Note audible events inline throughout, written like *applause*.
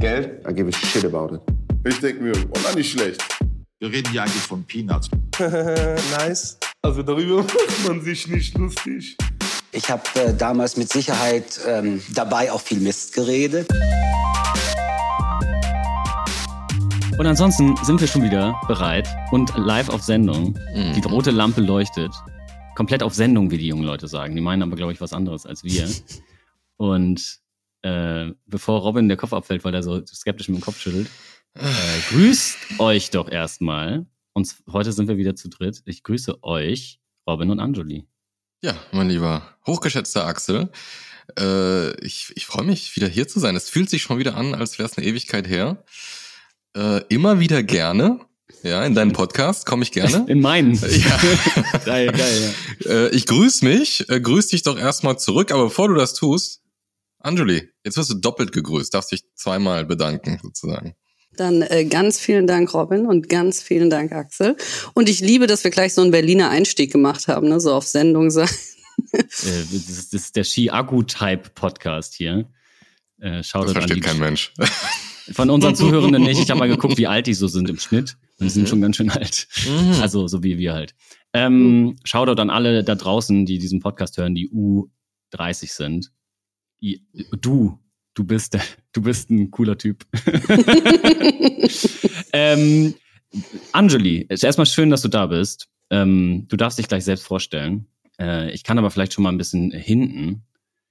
Geld? I give a shit about it. Ich denke mir, oh, na, nicht schlecht. Wir reden hier eigentlich von Peanuts. *laughs* nice. Also darüber *laughs* macht man sich nicht lustig. Ich habe äh, damals mit Sicherheit ähm, dabei auch viel Mist geredet. Und ansonsten sind wir schon wieder bereit und live auf Sendung. Mhm. Die rote Lampe leuchtet. Komplett auf Sendung, wie die jungen Leute sagen. Die meinen aber, glaube ich, was anderes als wir. *laughs* und äh, bevor Robin der Kopf abfällt, weil er so skeptisch mit dem Kopf schüttelt, äh, grüßt euch doch erstmal. Und heute sind wir wieder zu dritt. Ich grüße euch, Robin und Anjuli. Ja, mein lieber hochgeschätzter Axel. Äh, ich ich freue mich, wieder hier zu sein. Es fühlt sich schon wieder an, als wäre es eine Ewigkeit her. Äh, immer wieder gerne. Ja, in deinen Podcast komme ich gerne. *laughs* In meinen. Ja. *laughs* geil, geil. Ja. Äh, ich grüße mich, äh, grüß dich doch erstmal zurück, aber bevor du das tust, Anjuli, jetzt wirst du doppelt gegrüßt, darfst dich zweimal bedanken, sozusagen. Dann äh, ganz vielen Dank, Robin, und ganz vielen Dank, Axel. Und ich liebe, dass wir gleich so einen Berliner Einstieg gemacht haben, ne? so auf Sendung sein. äh, das, ist, der Ski-Agu-Type-Podcast hier. Äh, schaut das versteht kein Mensch. *laughs* Von unseren *laughs* Zuhörenden nicht. Ich habe mal geguckt, wie alt die so sind im Schnitt. Und die sind mhm. schon ganz schön alt. Mhm. Also so wie wir halt. Ähm. Shoutout an alle da draußen, die diesen Podcast hören, die U30 sind. Du, du bist, du bist ein cooler Typ. *laughs* ähm, Anjali, ist erstmal schön, dass du da bist. Ähm, du darfst dich gleich selbst vorstellen. Äh, ich kann aber vielleicht schon mal ein bisschen hinten.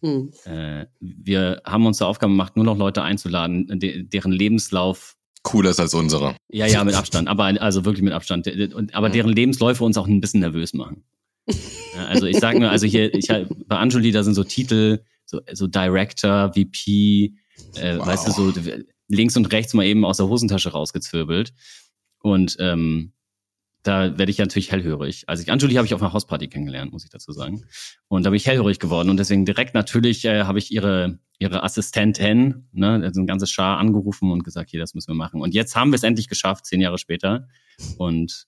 Hm. Äh, wir haben uns zur Aufgabe gemacht, nur noch Leute einzuladen, de deren Lebenslauf cooler ist als unsere. Ja, ja, mit Abstand, aber also wirklich mit Abstand. Aber deren Lebensläufe uns auch ein bisschen nervös machen. *laughs* Also ich sage nur, also hier, ich bei Anjuli, da sind so Titel, so, so Director, VP, äh, wow. weißt du, so links und rechts mal eben aus der Hosentasche rausgezwirbelt. Und ähm, da werde ich natürlich hellhörig. Also ich, Anjuli habe ich auf einer Hausparty kennengelernt, muss ich dazu sagen. Und da bin ich hellhörig geworden. Und deswegen direkt natürlich äh, habe ich ihre, ihre Assistentin, ne, also ein ganzes Schar angerufen und gesagt, hier, das müssen wir machen. Und jetzt haben wir es endlich geschafft, zehn Jahre später. Und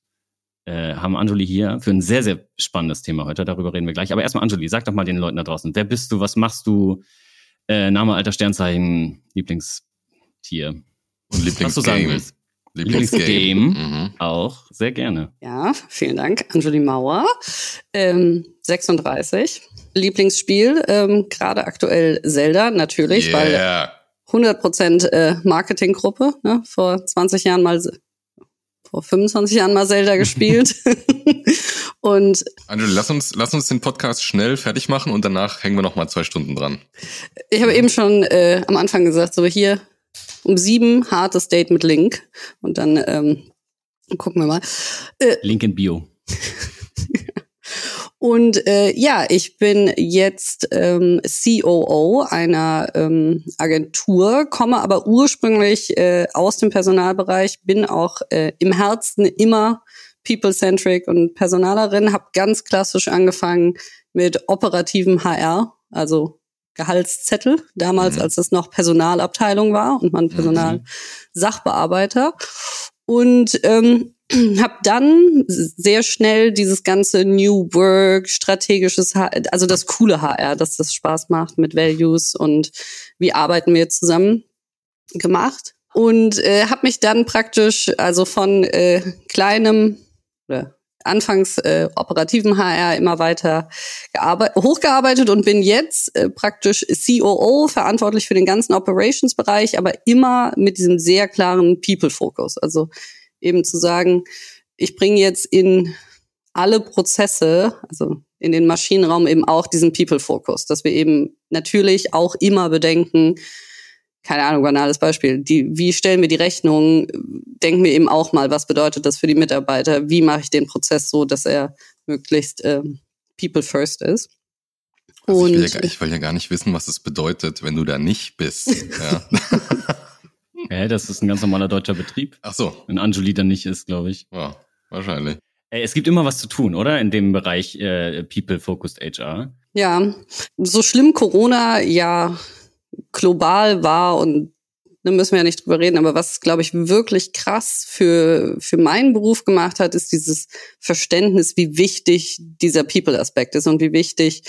äh, haben Anjuli hier für ein sehr, sehr spannendes Thema heute. Darüber reden wir gleich. Aber erstmal, Anjuli, sag doch mal den Leuten da draußen, wer bist du, was machst du? Äh, Name, Alter, Sternzeichen, Lieblingstier. Und Lieblingsgame. Was du sagen willst. Lieblingsgame. Mhm. Auch, sehr gerne. Ja, vielen Dank. Anjuli Mauer, ähm, 36. Lieblingsspiel, ähm, gerade aktuell Zelda, natürlich, yeah. weil 100% äh, Marketinggruppe, ne, vor 20 Jahren mal vor 25 Jahren mal Zelda *laughs* gespielt. *laughs* und Angela, lass uns, lass uns den Podcast schnell fertig machen und danach hängen wir noch mal zwei Stunden dran. Ich habe eben schon äh, am Anfang gesagt, so hier um sieben hartes Date mit Link und dann ähm, gucken wir mal. Äh, Link in Bio. *laughs* Und äh, ja, ich bin jetzt ähm, COO einer ähm, Agentur, komme aber ursprünglich äh, aus dem Personalbereich, bin auch äh, im Herzen immer people-centric und Personalerin, habe ganz klassisch angefangen mit operativem HR, also Gehaltszettel, damals mhm. als es noch Personalabteilung war und man mhm. Personalsachbearbeiter. Und ähm, *clears throat* habe dann sehr schnell dieses ganze New Work, strategisches, also das coole HR, dass das Spaß macht mit Values und wie arbeiten wir zusammen gemacht und äh, habe mich dann praktisch also von äh, kleinem oder anfangs äh, operativen HR immer weiter hochgearbeitet und bin jetzt äh, praktisch COO, verantwortlich für den ganzen Operations-Bereich, aber immer mit diesem sehr klaren People-Fokus. Also eben zu sagen, ich bringe jetzt in alle Prozesse, also in den Maschinenraum eben auch diesen People-Focus, dass wir eben natürlich auch immer bedenken, keine Ahnung, banales Beispiel, die, wie stellen wir die Rechnung, denken wir eben auch mal, was bedeutet das für die Mitarbeiter, wie mache ich den Prozess so, dass er möglichst äh, People First ist. Also ich, will ja, ich will ja gar nicht wissen, was es bedeutet, wenn du da nicht bist. *laughs* Ja. Hä, das ist ein ganz normaler deutscher Betrieb. Ach so. Wenn Anjuli dann nicht ist, glaube ich. Ja, wahrscheinlich. Es gibt immer was zu tun, oder? In dem Bereich äh, People-Focused HR. Ja, so schlimm Corona ja global war und da müssen wir ja nicht drüber reden, aber was, glaube ich, wirklich krass für, für meinen Beruf gemacht hat, ist dieses Verständnis, wie wichtig dieser People-Aspekt ist und wie wichtig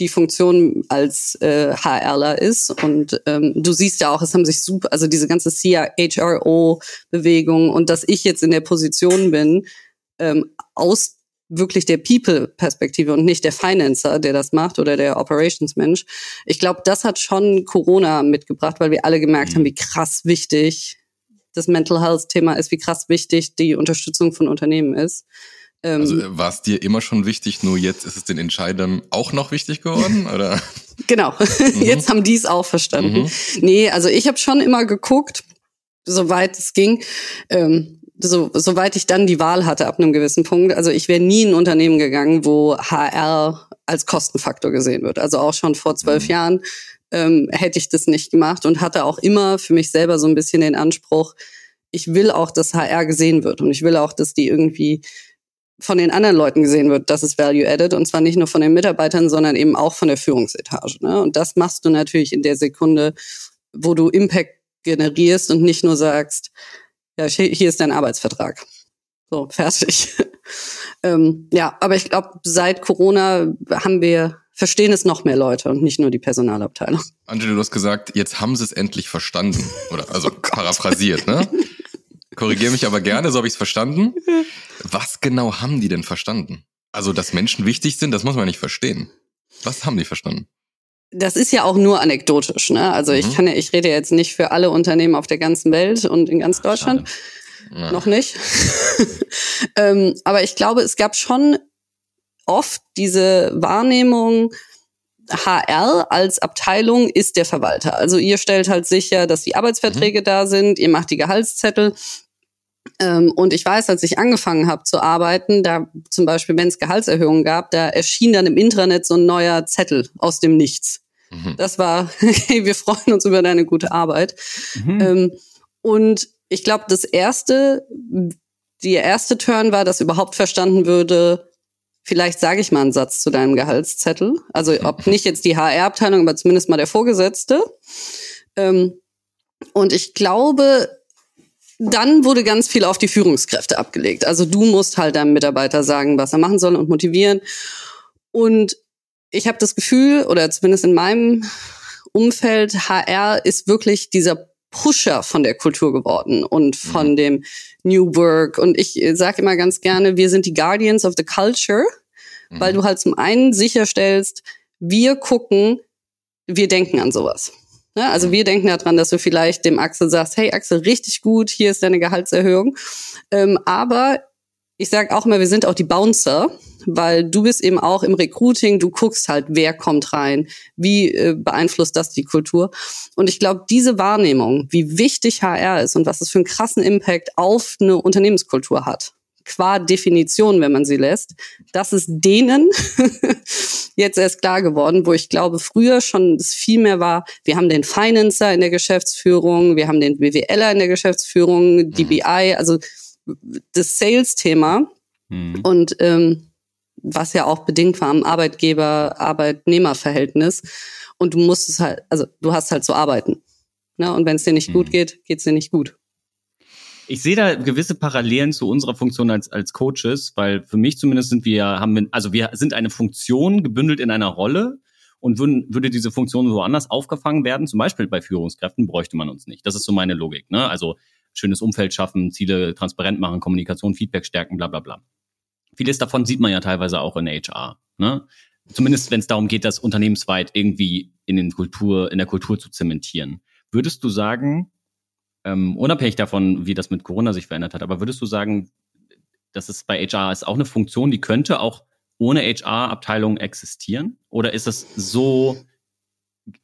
die Funktion als äh, HRler ist. Und ähm, du siehst ja auch, es haben sich super, also diese ganze CHRO-Bewegung und dass ich jetzt in der Position bin, ähm, aus wirklich der People-Perspektive und nicht der Financer, der das macht oder der Operations-Mensch. Ich glaube, das hat schon Corona mitgebracht, weil wir alle gemerkt haben, wie krass wichtig das Mental Health-Thema ist, wie krass wichtig die Unterstützung von Unternehmen ist. Ähm, also äh, war es dir immer schon wichtig, nur jetzt ist es den Entscheidern auch noch wichtig geworden, *laughs* oder? Genau, *laughs* mhm. jetzt haben die es auch verstanden. Mhm. Nee, also ich habe schon immer geguckt, soweit es ging, ähm, so, soweit ich dann die Wahl hatte ab einem gewissen Punkt. Also ich wäre nie in ein Unternehmen gegangen, wo HR als Kostenfaktor gesehen wird. Also auch schon vor zwölf mhm. Jahren ähm, hätte ich das nicht gemacht und hatte auch immer für mich selber so ein bisschen den Anspruch, ich will auch, dass HR gesehen wird und ich will auch, dass die irgendwie von den anderen Leuten gesehen wird, dass es Value Added und zwar nicht nur von den Mitarbeitern, sondern eben auch von der Führungsetage. Ne? Und das machst du natürlich in der Sekunde, wo du Impact generierst und nicht nur sagst, ja, hier ist dein Arbeitsvertrag. So, fertig. *laughs* ähm, ja, aber ich glaube, seit Corona haben wir, verstehen es noch mehr Leute und nicht nur die Personalabteilung. Angelo, du hast gesagt, jetzt haben sie es endlich verstanden. Oder also *laughs* oh paraphrasiert, ne? Korrigiere mich aber gerne, so habe ich es verstanden. Was genau haben die denn verstanden? Also, dass Menschen wichtig sind, das muss man nicht verstehen. Was haben die verstanden? Das ist ja auch nur anekdotisch, ne? Also mhm. ich kann ja, ich rede jetzt nicht für alle Unternehmen auf der ganzen Welt und in ganz Deutschland. Ja. Noch nicht. *laughs* ähm, aber ich glaube, es gab schon oft diese Wahrnehmung, HR als Abteilung ist der Verwalter. Also ihr stellt halt sicher, dass die Arbeitsverträge mhm. da sind, ihr macht die Gehaltszettel, und ich weiß, als ich angefangen habe zu arbeiten, da zum Beispiel, wenn es Gehaltserhöhungen gab, da erschien dann im Intranet so ein neuer Zettel aus dem Nichts. Mhm. Das war, *laughs* hey, wir freuen uns über deine gute Arbeit. Mhm. Ähm, und ich glaube, das erste, die erste Turn war, dass überhaupt verstanden würde, vielleicht sage ich mal einen Satz zu deinem Gehaltszettel. Also ob *laughs* nicht jetzt die HR-Abteilung, aber zumindest mal der Vorgesetzte. Ähm, und ich glaube, dann wurde ganz viel auf die Führungskräfte abgelegt. Also du musst halt deinem Mitarbeiter sagen, was er machen soll und motivieren. Und ich habe das Gefühl, oder zumindest in meinem Umfeld, HR ist wirklich dieser Pusher von der Kultur geworden und von mhm. dem New Work. Und ich sage immer ganz gerne, wir sind die Guardians of the Culture, mhm. weil du halt zum einen sicherstellst, wir gucken, wir denken an sowas. Ne? Also wir denken daran, dass du vielleicht dem Axel sagst, hey Axel, richtig gut, hier ist deine Gehaltserhöhung. Ähm, aber ich sage auch immer, wir sind auch die Bouncer, weil du bist eben auch im Recruiting, du guckst halt, wer kommt rein, wie äh, beeinflusst das die Kultur. Und ich glaube, diese Wahrnehmung, wie wichtig HR ist und was es für einen krassen Impact auf eine Unternehmenskultur hat, qua Definition, wenn man sie lässt, das ist denen *laughs* jetzt erst klar geworden, wo ich glaube, früher schon es viel mehr war, wir haben den Financer in der Geschäftsführung, wir haben den BWLer in der Geschäftsführung, die mhm. BI, also das Sales-Thema. Mhm. Und ähm, was ja auch bedingt war am Arbeitgeber-Arbeitnehmer-Verhältnis. Und du musst es halt, also du hast halt zu arbeiten. Ne? Und wenn es dir nicht mhm. gut geht, geht es dir nicht gut. Ich sehe da gewisse Parallelen zu unserer Funktion als, als Coaches, weil für mich zumindest sind wir, haben wir, also wir sind eine Funktion gebündelt in einer Rolle und würden, würde diese Funktion woanders aufgefangen werden, zum Beispiel bei Führungskräften, bräuchte man uns nicht. Das ist so meine Logik. Ne? Also schönes Umfeld schaffen, Ziele transparent machen, Kommunikation, Feedback stärken, bla bla bla. Vieles davon sieht man ja teilweise auch in HR. Ne? Zumindest wenn es darum geht, das unternehmensweit irgendwie in, den Kultur, in der Kultur zu zementieren. Würdest du sagen, ähm, unabhängig davon, wie das mit Corona sich verändert hat, aber würdest du sagen, dass es bei HR ist auch eine Funktion, die könnte auch ohne HR-Abteilung existieren? Oder ist das so,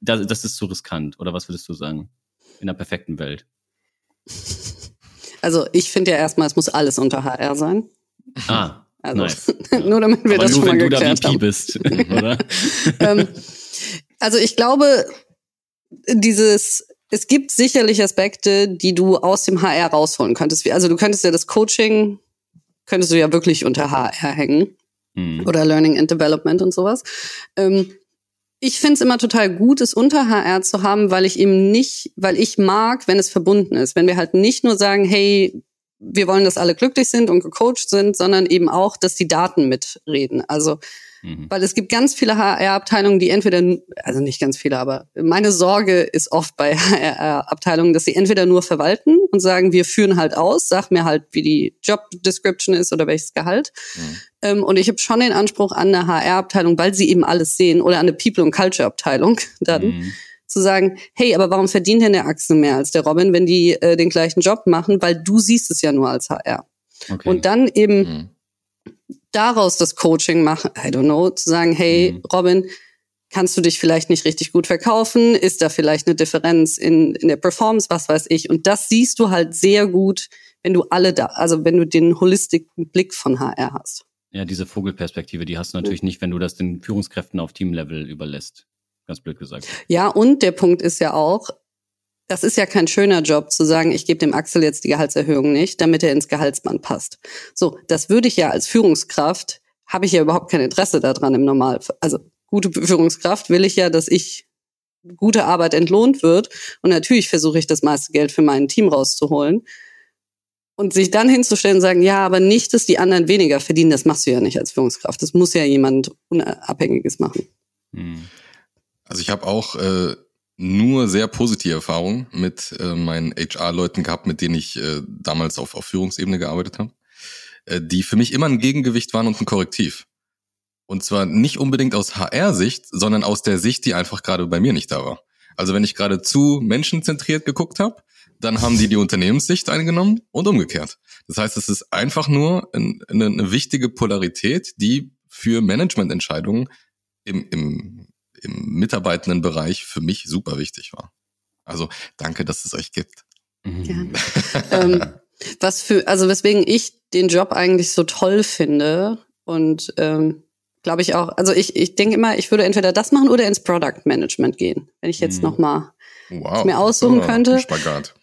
das, das ist zu riskant? Oder was würdest du sagen? In der perfekten Welt? Also ich finde ja erstmal, es muss alles unter HR sein. Ah, also, nice. *laughs* nur damit wir Aber das nur, schon mal geklärt haben. bist, *laughs* oder? ähm, also ich glaube, dieses es gibt sicherlich Aspekte, die du aus dem HR rausholen könntest. Also du könntest ja das Coaching, könntest du ja wirklich unter HR hängen. Mhm. Oder Learning and Development und sowas. Ähm, ich finde es immer total gut, es unter HR zu haben, weil ich eben nicht, weil ich mag, wenn es verbunden ist. Wenn wir halt nicht nur sagen, hey, wir wollen, dass alle glücklich sind und gecoacht sind, sondern eben auch, dass die Daten mitreden. Also Mhm. Weil es gibt ganz viele HR-Abteilungen, die entweder, also nicht ganz viele, aber meine Sorge ist oft bei *laughs* HR-Abteilungen, dass sie entweder nur verwalten und sagen, wir führen halt aus, sag mir halt, wie die Job Description ist oder welches Gehalt. Mhm. Ähm, und ich habe schon den Anspruch an eine HR-Abteilung, weil sie eben alles sehen, oder an eine People- und Culture-Abteilung *laughs* dann, Mhm. Zu sagen, hey, aber warum verdient denn der Axel mehr als der Robin, wenn die äh, den gleichen Job machen? Weil du siehst es ja nur als HR. Okay. Und dann eben Mhm. daraus das Coaching machen, I don't know, zu sagen, hey, Mhm. Robin, kannst du dich vielleicht nicht richtig gut verkaufen? Ist da vielleicht eine Differenz in, in der Performance, was weiß ich? Und das siehst du halt sehr gut, wenn du alle da, also wenn du den holistischen Blick von HR hast. ja, diese Vogelperspektive, die hast du natürlich nicht, wenn du das den Führungskräften auf Teamlevel überlässt. Ganz blöd gesagt. Ja, und der Punkt ist ja auch, das ist ja kein schöner Job zu sagen, ich gebe dem Axel jetzt die Gehaltserhöhung nicht, damit er ins Gehaltsband passt. So, das würde ich ja als Führungskraft, habe ich ja überhaupt kein Interesse daran im Normalfall. Also gute Führungskraft will ich ja, dass ich gute Arbeit entlohnt wird. Und natürlich versuche ich das meiste Geld für mein Team rauszuholen. Und sich dann hinzustellen und sagen, ja, aber nicht, dass die anderen weniger verdienen, das machst du ja nicht als Führungskraft. Das muss ja jemand Unabhängiges machen. Mhm. Also ich habe auch äh, nur sehr positive Erfahrungen mit äh, meinen HR-Leuten gehabt, mit denen ich äh, damals auf, auf Führungsebene gearbeitet habe, äh, die für mich immer ein Gegengewicht waren und ein Korrektiv. Und zwar nicht unbedingt aus HR-Sicht, sondern aus der Sicht, die einfach gerade bei mir nicht da war. Also wenn ich gerade zu menschenzentriert geguckt habe, dann haben die die Unternehmenssicht eingenommen und umgekehrt. Das heißt, es ist einfach nur ein, eine, eine wichtige Polarität, die für Managemententscheidungen im, im, im mitarbeitenden Bereich für mich super wichtig war. Also danke, dass es euch gibt. Mhm. *laughs* ähm, was für, also weswegen ich den Job eigentlich so toll finde und ähm, glaube ich auch, also ich, ich denke immer, ich würde entweder das machen oder ins Product Management gehen, wenn ich jetzt Mhm. noch mal Wow. mir aussuchen Ja, könnte. Spagat.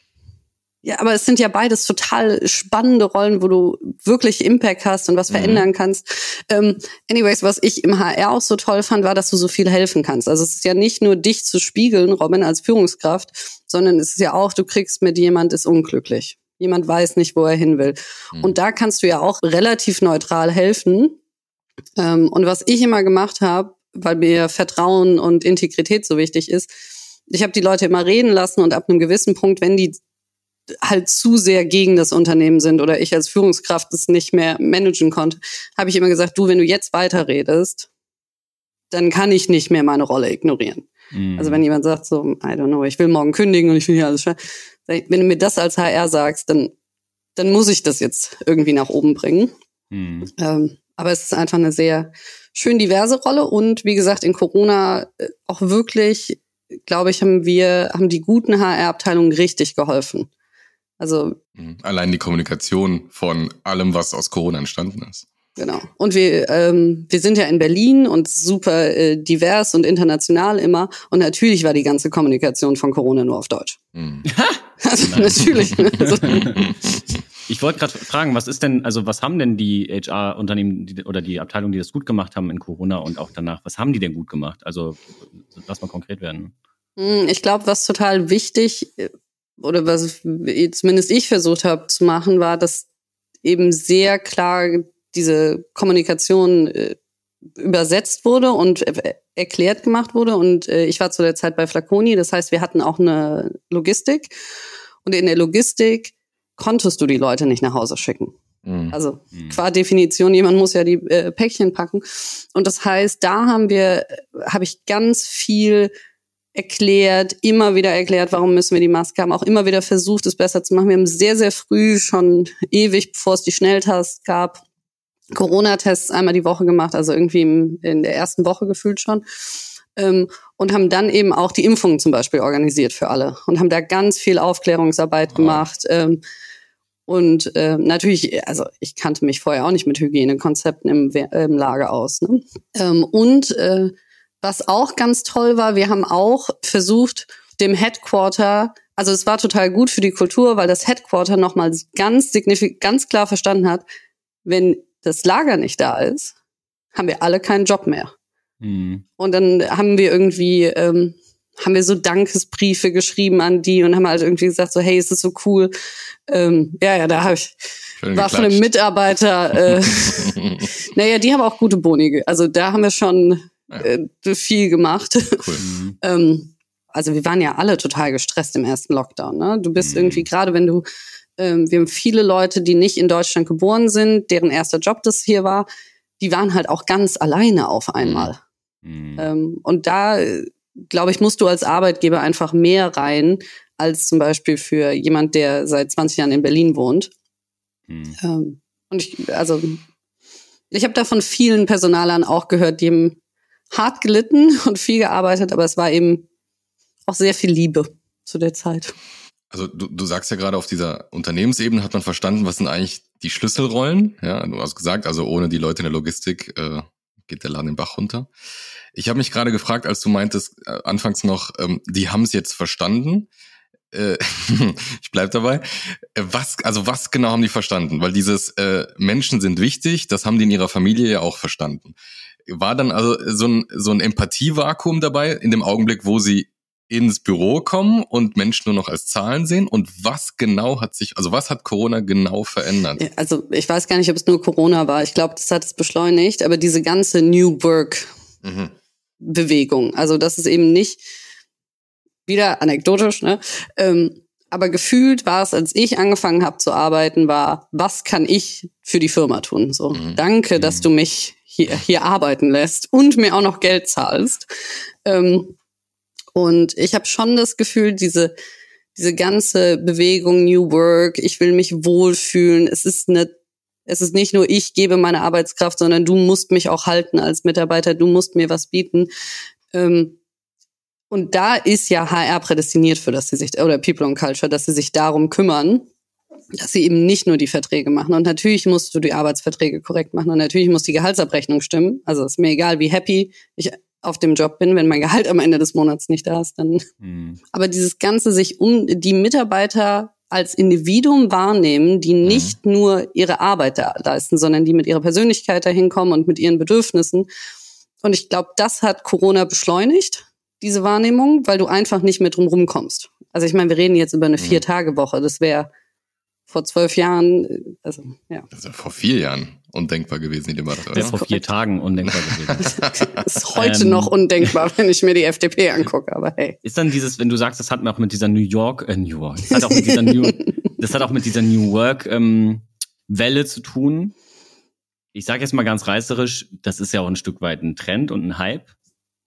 Ja, aber es sind ja beides total spannende Rollen, wo du wirklich Impact hast und was Mhm. verändern kannst. Ähm, anyways, was ich im HR auch so toll fand, war, dass du so viel helfen kannst. Also es ist ja nicht nur dich zu spiegeln, Robin, als Führungskraft, sondern es ist ja auch, du kriegst mit, jemand ist unglücklich. Jemand weiß nicht, wo er hin will. Mhm. Und da kannst du ja auch relativ neutral helfen. Ähm, und was ich immer gemacht habe, weil mir Vertrauen und Integrität so wichtig ist, ich habe die Leute immer reden lassen und ab einem gewissen Punkt, wenn die halt zu sehr gegen das Unternehmen sind oder ich als Führungskraft es nicht mehr managen konnte, habe ich immer gesagt, du, wenn du jetzt weiterredest, dann kann ich nicht mehr meine Rolle ignorieren. Mhm. Also wenn jemand sagt so, I don't know, ich will morgen kündigen und ich will hier alles ich, wenn du mir das als HR sagst, dann, dann muss ich das jetzt irgendwie nach oben bringen. Mhm. Ähm, aber es ist einfach eine sehr schön diverse Rolle und wie gesagt, in Corona äh, auch wirklich, glaube ich, haben wir, haben die guten HR-Abteilungen richtig geholfen. Also Mhm. Allein die Kommunikation von allem, was aus Corona entstanden ist. Genau. Und wir, ähm, wir sind ja in Berlin und super äh, divers und international immer. Und natürlich war die ganze Kommunikation von Corona nur auf Deutsch. Mhm. *laughs* Also natürlich. ne? *laughs* Also, Ich wollte gerade fragen, was ist denn, also was haben denn die HR-Unternehmen oder die Abteilungen, die das gut gemacht haben in Corona und auch danach, was haben die denn gut gemacht? Also lass mal konkret werden. Hm, Ich glaube, was total wichtig äh, oder was zumindest ich versucht habe zu machen, war, dass eben sehr klar diese Kommunikation äh, übersetzt wurde und äh, erklärt gemacht wurde. Und äh, ich war zu der Zeit bei Flaconi, das heißt, wir hatten auch eine Logistik. Und in der Logistik konntest du die Leute nicht nach Hause schicken. Mhm. Also qua Definition, jemand muss ja die äh, Päckchen packen. Und das heißt, da haben wir, habe ich ganz viel erklärt, immer wieder erklärt, warum müssen wir die Maske haben, auch immer wieder versucht, es besser zu machen. Wir haben sehr, sehr früh, schon ewig, bevor es die Schnelltests gab, Corona-Tests einmal die Woche gemacht, also irgendwie im, in der ersten Woche gefühlt schon. Ähm, und haben dann eben auch die Impfungen zum Beispiel organisiert für alle und haben da ganz viel Aufklärungsarbeit gemacht. Ähm, und äh, natürlich, also ich kannte mich vorher auch nicht mit Hygienekonzepten im, im Lager aus. Ne? Ähm, und äh, was auch ganz toll war, wir haben auch versucht, dem Headquarter, also es war total gut für die Kultur, weil das Headquarter nochmal ganz signifikant, ganz klar verstanden hat, wenn das Lager nicht da ist, haben wir alle keinen Job mehr. Mhm. Und dann haben wir irgendwie, ähm, haben wir so Dankesbriefe geschrieben an die und haben halt irgendwie gesagt, so, hey, es ist so cool. Ähm, ja, ja, da habe ich, Schön war von einem geklatscht. Mitarbeiter. Äh, *laughs* *laughs* naja, die haben auch gute Boni. Also da haben wir schon äh, viel gemacht. *laughs* Cool. ähm, also wir waren ja alle total gestresst im ersten Lockdown. Ne? Du bist Mhm. irgendwie, gerade wenn du, ähm, wir haben viele Leute, die nicht in Deutschland geboren sind, deren erster Job das hier war, die waren halt auch ganz alleine auf einmal. Mhm. Ähm, und da, glaube ich, musst du als Arbeitgeber einfach mehr rein, als zum Beispiel für jemand, der seit 20 Jahren in Berlin wohnt. Mhm. Ähm, und ich, also, ich habe da von vielen Personalern auch gehört, die haben hart gelitten *laughs* und viel gearbeitet, aber es war eben auch sehr viel Liebe zu der Zeit. Also du, du sagst ja gerade, auf dieser Unternehmensebene hat man verstanden, was sind eigentlich die Schlüsselrollen. Ja, du hast gesagt, also ohne die Leute in der Logistik äh, geht der Laden den Bach runter. Ich habe mich gerade gefragt, als du meintest, äh, anfangs noch, ähm, die haben es jetzt verstanden. Äh, *laughs* ich bleib dabei. Äh, Was, also was genau haben die verstanden? Weil dieses äh, Menschen sind wichtig, das haben die in ihrer Familie ja auch verstanden. War dann also so ein, so ein Empathievakuum dabei in dem Augenblick, wo sie ins Büro kommen und Menschen nur noch als Zahlen sehen? Und was genau hat sich, also was hat Corona genau verändert? Ja, Also ich weiß gar nicht, ob es nur Corona war. Ich glaube, das hat es beschleunigt, aber diese ganze New Work Mhm. Bewegung. Also das ist eben nicht wieder anekdotisch, ne? Ähm, aber gefühlt war es, als ich angefangen habe zu arbeiten, war, was kann ich für die Firma tun? So, Mhm. danke, dass du mich hier, hier arbeiten lässt und mir auch noch Geld zahlst. Ähm, und ich habe schon das Gefühl, diese diese ganze Bewegung New Work, ich will mich wohlfühlen. Es ist eine es ist nicht nur ich gebe meine Arbeitskraft, sondern du musst mich auch halten als Mitarbeiter, du musst mir was bieten. Ähm, und da ist ja HR prädestiniert für, dass sie sich, oder People and Culture, dass sie sich darum kümmern, dass sie eben nicht nur die Verträge machen. Und natürlich musst du die Arbeitsverträge korrekt machen und natürlich muss die Gehaltsabrechnung stimmen. Also ist mir egal, wie happy ich auf dem Job bin, wenn mein Gehalt am Ende des Monats nicht da ist, dann Mhm. aber dieses Ganze sich um die Mitarbeiter als Individuum wahrnehmen, die nicht nur ihre Arbeit da leisten, sondern die mit ihrer Persönlichkeit dahin kommen und mit ihren Bedürfnissen. Und ich glaube, das hat Corona beschleunigt, diese Wahrnehmung, weil du einfach nicht mehr drum rumkommst. Also ich meine, wir reden jetzt über eine Vier-Tage-Woche. Das wäre vor zwölf Jahren, äh, also ja, Das ist ja vor vier Jahren undenkbar gewesen, die Debatte. Das ist Oder? vor vier Tagen undenkbar gewesen. *laughs* ist heute Ähm. noch undenkbar, *laughs* wenn ich mir die FDP angucke. Aber hey, Ist dann dieses, wenn du sagst, das hat auch mit dieser New York, äh, New York, das hat auch mit dieser New, das hat auch mit dieser New Work ähm, Welle zu tun. Ich sage jetzt mal ganz reißerisch, das ist ja auch ein Stück weit ein Trend und ein Hype,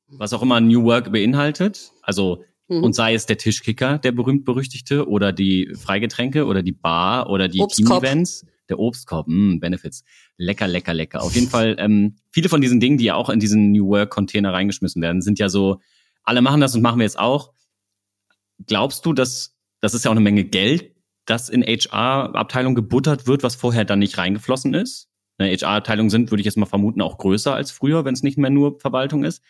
was auch immer New Work beinhaltet. Also Mhm. und sei es der Tischkicker, der berühmt berüchtigte, oder die Freigetränke oder die Bar oder die. Team-Events, der Obstkorb, mh, Benefits, lecker, lecker, lecker. Auf jeden Fall ähm, viele von diesen Dingen, die ja auch in diesen New Work Container reingeschmissen werden, sind ja so, alle machen das und machen wir jetzt auch. Glaubst du, dass das ist ja auch eine Menge Geld, das in HR-Abteilung gebuttert wird, was vorher dann nicht reingeflossen ist? Eine HR-Abteilung sind, würde ich jetzt mal vermuten, auch größer als früher, wenn es nicht mehr nur Verwaltung ist.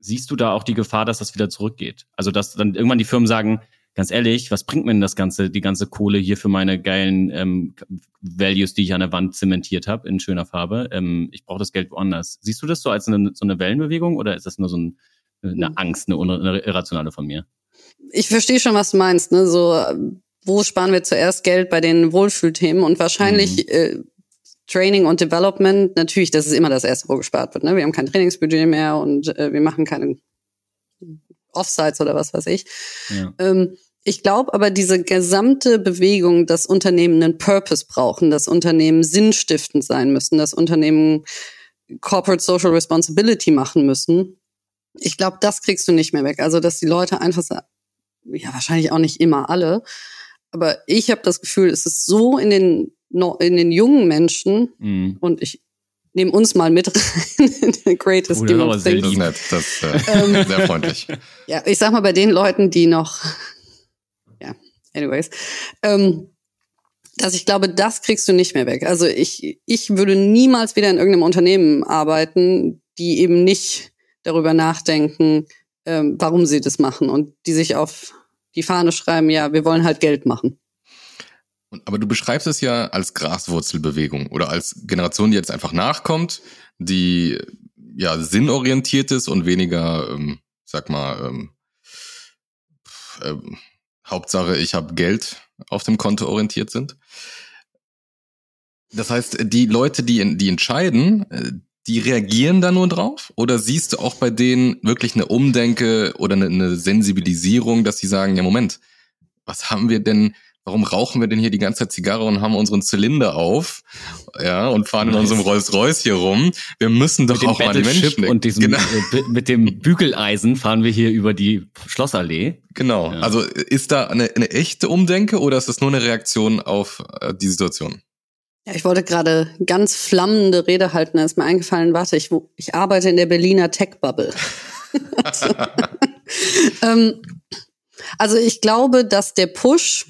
Siehst du da auch die Gefahr, dass das wieder zurückgeht? Also, dass dann irgendwann die Firmen sagen, ganz ehrlich, was bringt mir denn das ganze, die ganze Kohle hier für meine geilen ähm, Values, die ich an der Wand zementiert habe in schöner Farbe? Ähm, ich brauche das Geld woanders. Siehst du das so als eine, so eine Wellenbewegung oder ist das nur so ein, eine Angst, eine, eine irrationale von mir? ich verstehe schon, was du meinst. Ne? So, wo sparen wir zuerst Geld bei den Wohlfühlthemen? Und wahrscheinlich äh, Training und Development, natürlich, das ist immer das Erste, wo gespart wird. Ne? Wir haben kein Trainingsbudget mehr und äh, wir machen keine Offsites oder was weiß ich. Ja. Ähm, ich glaube aber, diese gesamte Bewegung, dass Unternehmen einen Purpose brauchen, dass Unternehmen sinnstiftend sein müssen, dass Unternehmen Corporate Social Responsibility machen müssen, ich glaube, das kriegst du nicht mehr weg. Also, dass die Leute einfach ja, wahrscheinlich auch nicht immer alle, aber ich habe das Gefühl, es ist so in den, in den jungen Menschen Mhm. und ich nehme uns mal mit *laughs* rein in the greatest Oh, das game of things. Das ist nett, das ist Ähm. äh, *laughs* sehr freundlich. *laughs* Ja, ich sag mal bei den Leuten, die noch, ja, anyways, ähm, dass ich glaube, das kriegst du nicht mehr weg. Also ich, ich würde niemals wieder in irgendeinem Unternehmen arbeiten, die eben nicht darüber nachdenken, ähm, warum sie das machen und die sich auf die Fahne schreiben, ja, wir wollen halt Geld machen. Aber du beschreibst es ja als Graswurzelbewegung oder als Generation, die jetzt einfach nachkommt, die ja sinnorientiert ist und weniger, ähm, sag mal, ähm, ähm, Hauptsache ich habe Geld auf dem Konto orientiert sind. Das heißt, die Leute, die, die entscheiden, äh, die reagieren da nur drauf? Oder siehst du auch bei denen wirklich eine Umdenke oder eine, eine Sensibilisierung, dass sie sagen, ja Moment, was haben wir denn warum rauchen wir denn hier die ganze Zeit Zigarre und haben unseren Zylinder auf, ja, und fahren in unserem Rolls-Royce hier rum. Wir müssen doch auch mal die Menschen und diesem, genau. äh, mit dem Bügeleisen fahren wir hier über die Schlossallee. Genau. Ja. Also ist da eine, eine echte Umdenke oder ist das nur eine Reaktion auf äh, die Situation? Ja, ich wollte gerade ganz flammende Rede halten, da ist mir eingefallen, warte, ich, ich arbeite in der Berliner Tech-Bubble. also, *laughs* *laughs* ähm, also ich glaube, dass der Push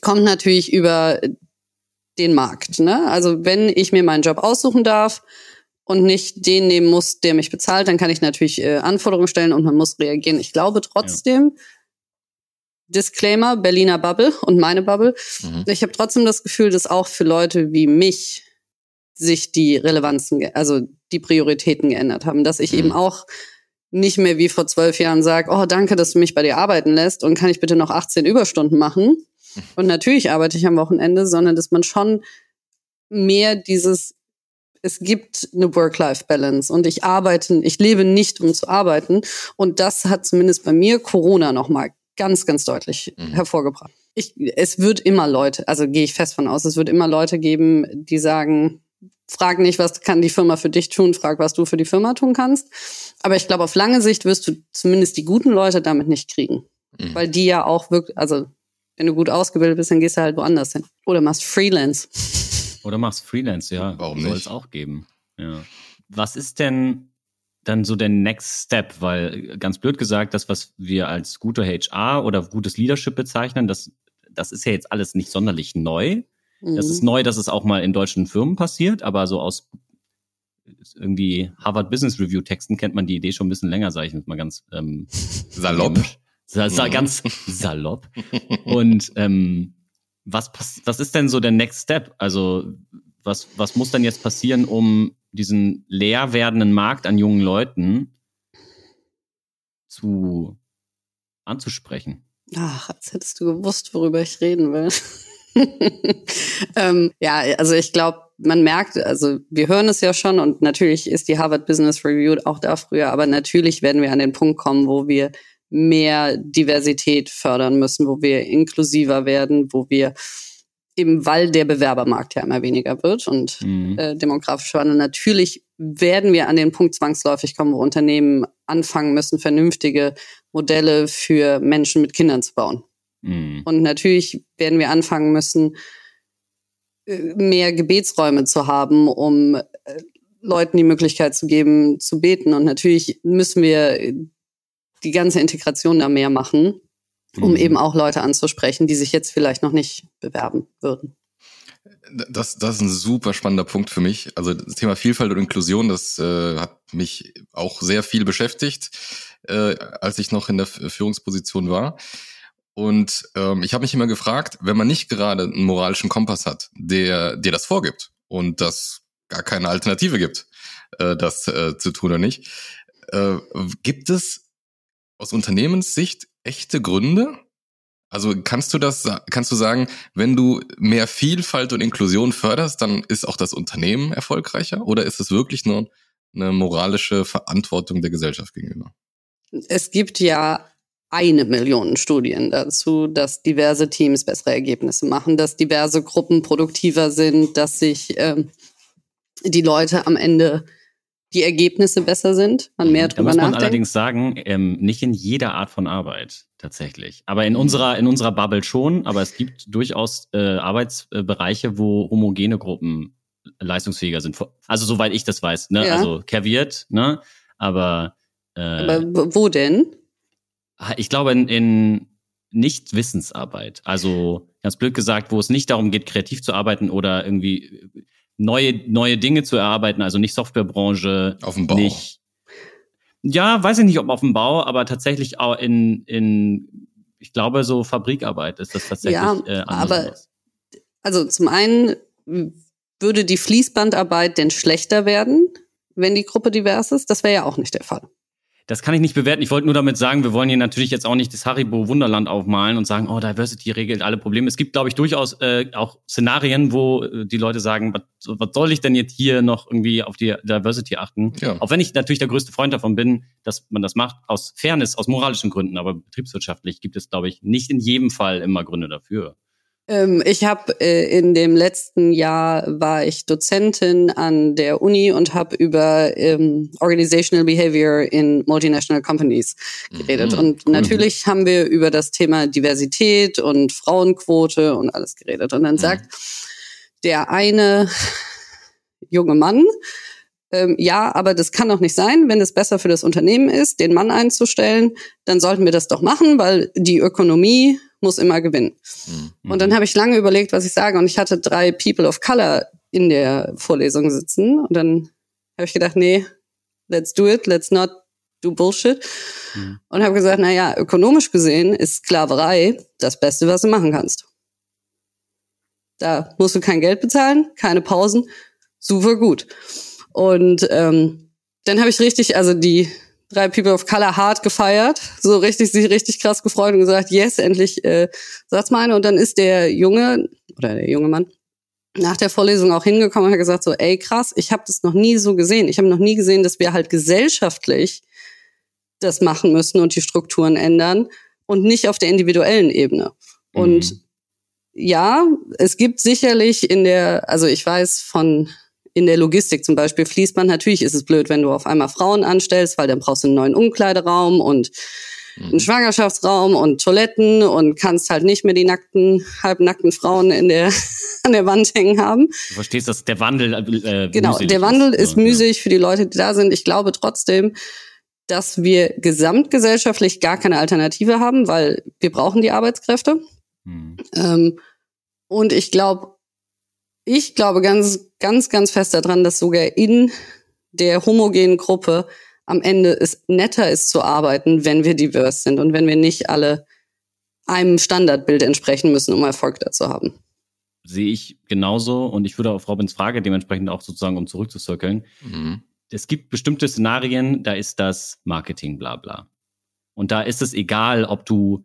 kommt natürlich über den Markt. Ne? Also wenn ich mir meinen Job aussuchen darf und nicht den nehmen muss, der mich bezahlt, dann kann ich natürlich äh, Anforderungen stellen und man muss reagieren. Ich glaube trotzdem, ja. Disclaimer, Berliner Bubble und meine Bubble. Mhm. Ich habe trotzdem das Gefühl, dass auch für Leute wie mich sich die Relevanzen, also die Prioritäten geändert haben, dass ich mhm. eben auch nicht mehr wie vor zwölf Jahren sage, oh danke, dass du mich bei dir arbeiten lässt und kann ich bitte noch 18 Überstunden machen, und natürlich arbeite ich am Wochenende, sondern dass man schon mehr dieses, es gibt eine Work-Life-Balance und ich arbeite, ich lebe nicht, um zu arbeiten. Und das hat zumindest bei mir Corona nochmal ganz, ganz deutlich mhm. hervorgebracht. Ich, es wird immer Leute, also gehe ich fest von aus, es wird immer Leute geben, die sagen, frag nicht, was kann die Firma für dich tun, frag, was du für die Firma tun kannst. Aber ich glaube, auf lange Sicht wirst du zumindest die guten Leute damit nicht kriegen. Mhm. Weil die ja auch wirklich, also wenn du gut ausgebildet bist, dann gehst du halt woanders hin. Oder machst Freelance. Oder machst Freelance, ja. Warum Soll es auch geben. Ja. Was ist denn dann so der Next Step? Weil ganz blöd gesagt, das, was wir als gute HR oder gutes Leadership bezeichnen, das, das ist ja jetzt alles nicht sonderlich neu. Mhm. Das ist neu, dass es auch mal in deutschen Firmen passiert, aber so aus irgendwie Harvard Business Review Texten kennt man die Idee schon ein bisschen länger, sage ich jetzt mal ganz ähm, salopp. Sa ganz *laughs* salopp. Und ähm, was, was ist denn so der Next Step? Also was, was muss denn jetzt passieren, um diesen leer werdenden Markt an jungen Leuten zu anzusprechen? Ach, als hättest du gewusst, worüber ich reden will. *laughs* ähm, ja, also ich glaube, man merkt, also wir hören es ja schon und natürlich ist die Harvard Business Review auch da früher, aber natürlich werden wir an den Punkt kommen, wo wir mehr Diversität fördern müssen, wo wir inklusiver werden, wo wir eben weil der Bewerbermarkt ja immer weniger wird und mhm. äh, demografisch wandel. Natürlich werden wir an den Punkt zwangsläufig kommen, wo Unternehmen anfangen müssen, vernünftige Modelle für Menschen mit Kindern zu bauen. Mhm. Und natürlich werden wir anfangen müssen, äh, mehr Gebetsräume zu haben, um äh, Leuten die Möglichkeit zu geben, zu beten. Und natürlich müssen wir die ganze Integration da mehr machen, um mhm. eben auch Leute anzusprechen, die sich jetzt vielleicht noch nicht bewerben würden. Das, das ist ein super spannender Punkt für mich. Also das Thema Vielfalt und Inklusion, das äh, hat mich auch sehr viel beschäftigt, äh, als ich noch in der Führungsposition war. Und ähm, ich habe mich immer gefragt, wenn man nicht gerade einen moralischen Kompass hat, der dir das vorgibt und das gar keine Alternative gibt, äh, das äh, zu tun oder nicht, äh, gibt es aus Unternehmenssicht echte Gründe? Also kannst du das, kannst du sagen, wenn du mehr Vielfalt und Inklusion förderst, dann ist auch das Unternehmen erfolgreicher? Oder ist es wirklich nur eine moralische Verantwortung der Gesellschaft gegenüber? Es gibt ja eine Million Studien dazu, dass diverse Teams bessere Ergebnisse machen, dass diverse Gruppen produktiver sind, dass sich ähm, die Leute am Ende die Ergebnisse besser sind, man mehr drüber nachdenkt. Da muss man allerdings sagen, ähm, nicht in jeder Art von Arbeit tatsächlich. Aber in unserer, in unserer Bubble schon, aber es gibt durchaus äh, Arbeitsbereiche, wo homogene Gruppen leistungsfähiger sind. Also soweit ich das weiß, ne? Ja. Also kerviert, ne? Aber, äh, aber wo denn? Ich glaube in, in nicht Wissensarbeit. Also ganz blöd gesagt, wo es nicht darum geht, kreativ zu arbeiten oder irgendwie neue, neue Dinge zu erarbeiten, also nicht Softwarebranche. Auf dem Bau. Nicht, ja, weiß ich nicht, ob auf dem Bau, aber tatsächlich auch in, in ich glaube, so Fabrikarbeit ist das tatsächlich ja, äh, aber also zum einen würde die Fließbandarbeit denn schlechter werden, wenn die Gruppe divers ist? Das wäre ja auch nicht der Fall. Das kann ich nicht bewerten. Ich wollte nur damit sagen, wir wollen hier natürlich jetzt auch nicht das Haribo Wunderland aufmalen und sagen, oh, Diversity regelt alle Probleme. Es gibt, glaube ich, durchaus äh, auch Szenarien, wo äh, die Leute sagen, was, was soll ich denn jetzt hier noch irgendwie auf die Diversity achten? Ja. Auch wenn ich natürlich der größte Freund davon bin, dass man das macht aus Fairness, aus moralischen Gründen, aber betriebswirtschaftlich gibt es, glaube ich, nicht in jedem Fall immer Gründe dafür. Ähm, ich habe äh, in dem letzten Jahr war ich Dozentin an der Uni und habe über ähm, Organizational Behavior in Multinational Companies geredet. Mhm. Und Cool. natürlich haben wir über das Thema Diversität und Frauenquote und alles geredet. Und dann sagt der eine junge Mann, ähm, ja, aber das kann doch nicht sein, wenn es besser für das Unternehmen ist, den Mann einzustellen, dann sollten wir das doch machen, weil die Ökonomie muss immer gewinnen. Mhm. Und dann habe ich lange überlegt, was ich sage. Und ich hatte drei People of Color in der Vorlesung sitzen. Und dann habe ich gedacht, nee, let's do it, let's not do bullshit. Mhm. Und habe gesagt, na ja, ökonomisch gesehen ist Sklaverei das Beste, was du machen kannst. Da musst du kein Geld bezahlen, keine Pausen, super gut. Und ähm, dann habe ich richtig, also die drei People of Color hart gefeiert, so richtig, sich richtig krass gefreut und gesagt, yes, endlich äh, sagt's mal eine. Und dann ist der Junge oder der junge Mann nach der Vorlesung auch hingekommen und hat gesagt so, ey krass, ich habe das noch nie so gesehen. Ich habe noch nie gesehen, dass wir halt gesellschaftlich das machen müssen und die Strukturen ändern und nicht auf der individuellen Ebene. Und Mhm. ja, es gibt sicherlich in der, also ich weiß von in der Logistik zum Beispiel fließt man, natürlich ist es blöd, wenn du auf einmal Frauen anstellst, weil dann brauchst du einen neuen Umkleideraum und einen Schwangerschaftsraum und Toiletten und kannst halt nicht mehr die nackten, halbnackten Frauen in der, *laughs* an der Wand hängen haben. Du verstehst, dass der Wandel äh, Genau, mühselig der Wandel ist ja. mühselig für die Leute, die da sind. Ich glaube trotzdem, dass wir gesamtgesellschaftlich gar keine Alternative haben, weil wir brauchen die Arbeitskräfte. Mhm. Ähm, und ich glaube, ich glaube ganz, ganz, ganz fest daran, dass sogar in der homogenen Gruppe am Ende es netter ist zu arbeiten, wenn wir divers sind und wenn wir nicht alle einem Standardbild entsprechen müssen, um Erfolg dazu haben. Sehe ich genauso und ich würde auf Robins Frage dementsprechend auch sozusagen, um zurückzuzirkeln, Mhm. es gibt bestimmte Szenarien, da ist das Marketing, bla bla. Und da ist es egal, ob du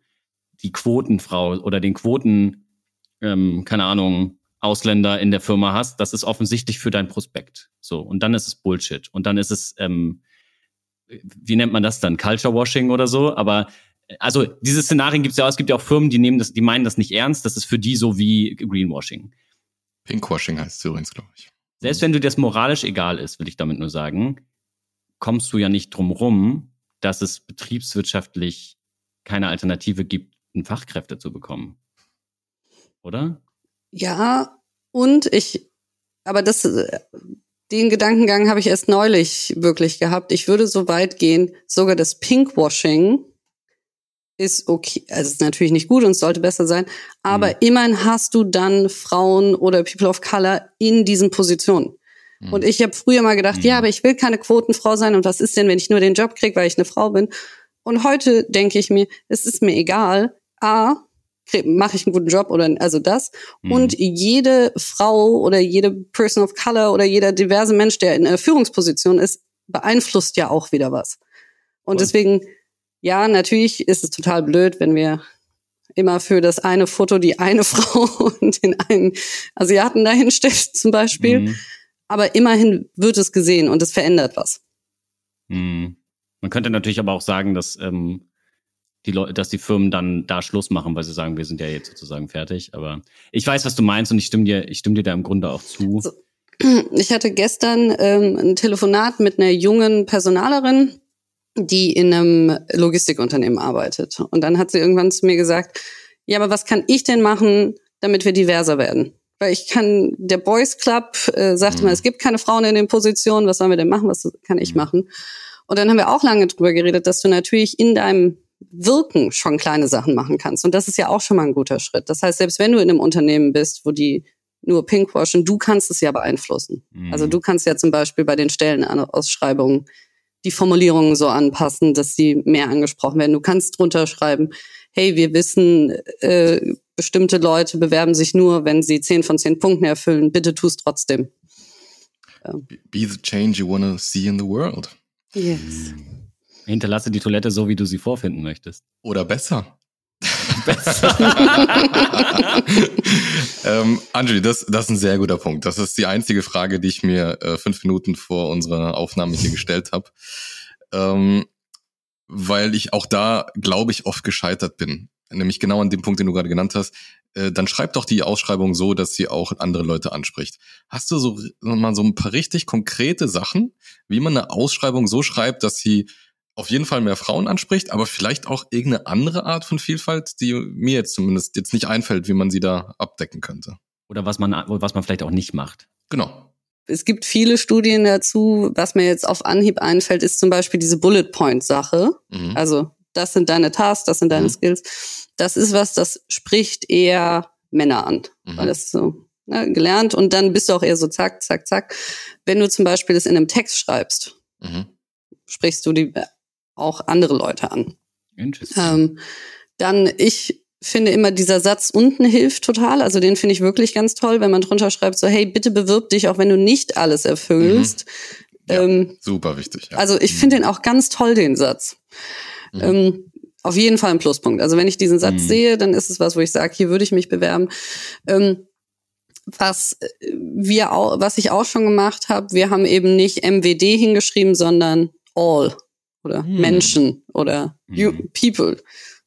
die Quotenfrau oder den Quoten, ähm, keine Ahnung, Ausländer in der Firma hast, das ist offensichtlich für dein Prospekt. So, und dann ist es Bullshit. Und dann ist es, ähm, wie nennt man das dann? Culture Washing oder so? Aber äh, also diese Szenarien gibt es ja auch, es gibt ja auch Firmen, die nehmen das, die meinen das nicht ernst, das ist für die so wie Greenwashing. Pinkwashing heißt es übrigens, glaube ich. Selbst wenn dir das moralisch egal ist, will ich damit nur sagen, kommst du ja nicht drum rum, dass es betriebswirtschaftlich keine Alternative gibt, einen Fachkräfte zu bekommen. Oder? Ja, und ich, aber das, äh, den Gedankengang habe ich erst neulich wirklich gehabt. Ich würde so weit gehen, sogar das Pinkwashing ist okay, also ist natürlich nicht gut und sollte besser sein, aber Mhm. immerhin hast du dann Frauen oder People of Color in diesen Positionen. Mhm. Und ich habe früher mal gedacht, Mhm. ja, aber ich will keine Quotenfrau sein und was ist denn, wenn ich nur den Job kriege, weil ich eine Frau bin? Und heute denke ich mir, es ist mir egal. A, mache ich einen guten Job oder also das. Mhm. Und jede Frau oder jede Person of Color oder jeder diverse Mensch, der in einer Führungsposition ist, beeinflusst ja auch wieder was. Und Voll. deswegen, ja, natürlich ist es total blöd, wenn wir immer für das eine Foto die eine *laughs* Frau und den einen Asiaten dahinstellen *laughs* zum Beispiel. Mhm. Aber immerhin wird es gesehen und es verändert was. Mhm. Man könnte natürlich aber auch sagen, dass ähm, die Leute, dass die Firmen dann da Schluss machen, weil sie sagen, wir sind ja jetzt sozusagen fertig. Aber ich weiß, was du meinst und ich stimme dir, ich stimme dir da im Grunde auch zu. Ich hatte gestern ähm, ein Telefonat mit einer jungen Personalerin, die in einem Logistikunternehmen arbeitet. Und dann hat sie irgendwann zu mir gesagt, ja, aber was kann ich denn machen, damit wir diverser werden? Weil ich kann, der Boys Club äh, sagt Mhm. immer, es gibt keine Frauen in den Positionen, was sollen wir denn machen, was kann ich Mhm. machen? Und dann haben wir auch lange drüber geredet, dass du natürlich in deinem Wirken schon kleine Sachen machen kannst. Und das ist ja auch schon mal ein guter Schritt. Das heißt, selbst wenn du in einem Unternehmen bist, wo die nur pinkwashen, du kannst es ja beeinflussen. Mhm. Also du kannst ja zum Beispiel bei den Stellenausschreibungen die Formulierungen so anpassen, dass sie mehr angesprochen werden. Du kannst drunter schreiben, hey, wir wissen, äh, bestimmte Leute bewerben sich nur, wenn sie zehn von zehn Punkten erfüllen. Bitte tu es trotzdem. Be the change you wanna see in the world. Yes. Hinterlasse die Toilette so, wie du sie vorfinden möchtest. Oder *laughs* besser. ähm, Anjali, das, das ist ein sehr guter Punkt. Das ist die einzige Frage, die ich mir äh, fünf Minuten vor unserer Aufnahme hier gestellt habe. Ähm, weil ich auch da, glaube ich, oft gescheitert bin. Nämlich genau an dem Punkt, den du gerade genannt hast. Äh, dann schreib doch die Ausschreibung so, dass sie auch andere Leute anspricht. Hast du so mal so ein paar richtig konkrete Sachen, wie man eine Ausschreibung so schreibt, dass sie auf jeden Fall mehr Frauen anspricht, aber vielleicht auch irgendeine andere Art von Vielfalt, die mir jetzt zumindest jetzt nicht einfällt, wie man sie da abdecken könnte. Oder was man, was man vielleicht auch nicht macht. Genau. Es gibt viele Studien dazu. Was mir jetzt auf Anhieb einfällt, ist zum Beispiel diese Bullet Point Sache. Mhm. Also, das sind deine Tasks, das sind deine mhm. Skills. Das ist was, das spricht eher Männer an. Mhm. Weil das so ne, gelernt und dann bist du auch eher so zack, zack, zack. Wenn du zum Beispiel das in einem Text schreibst, mhm. sprichst du die auch andere Leute an. Ähm, dann, ich finde immer, dieser Satz unten hilft total. Also den finde ich wirklich ganz toll, wenn man drunter schreibt, so, hey, bitte bewirb dich, auch wenn du nicht alles erfüllst. Mhm. Ja, ähm, super wichtig. Ja. Also ich finde den auch ganz toll, den Satz. Mhm. Ähm, auf jeden Fall ein Pluspunkt. Also wenn ich diesen Satz mhm. sehe, dann ist es was, wo ich sage, hier würde ich mich bewerben. Ähm, was wir auch, was ich auch schon gemacht habe, wir haben eben nicht MWD hingeschrieben, sondern all oder hm. Menschen oder you, hm. people,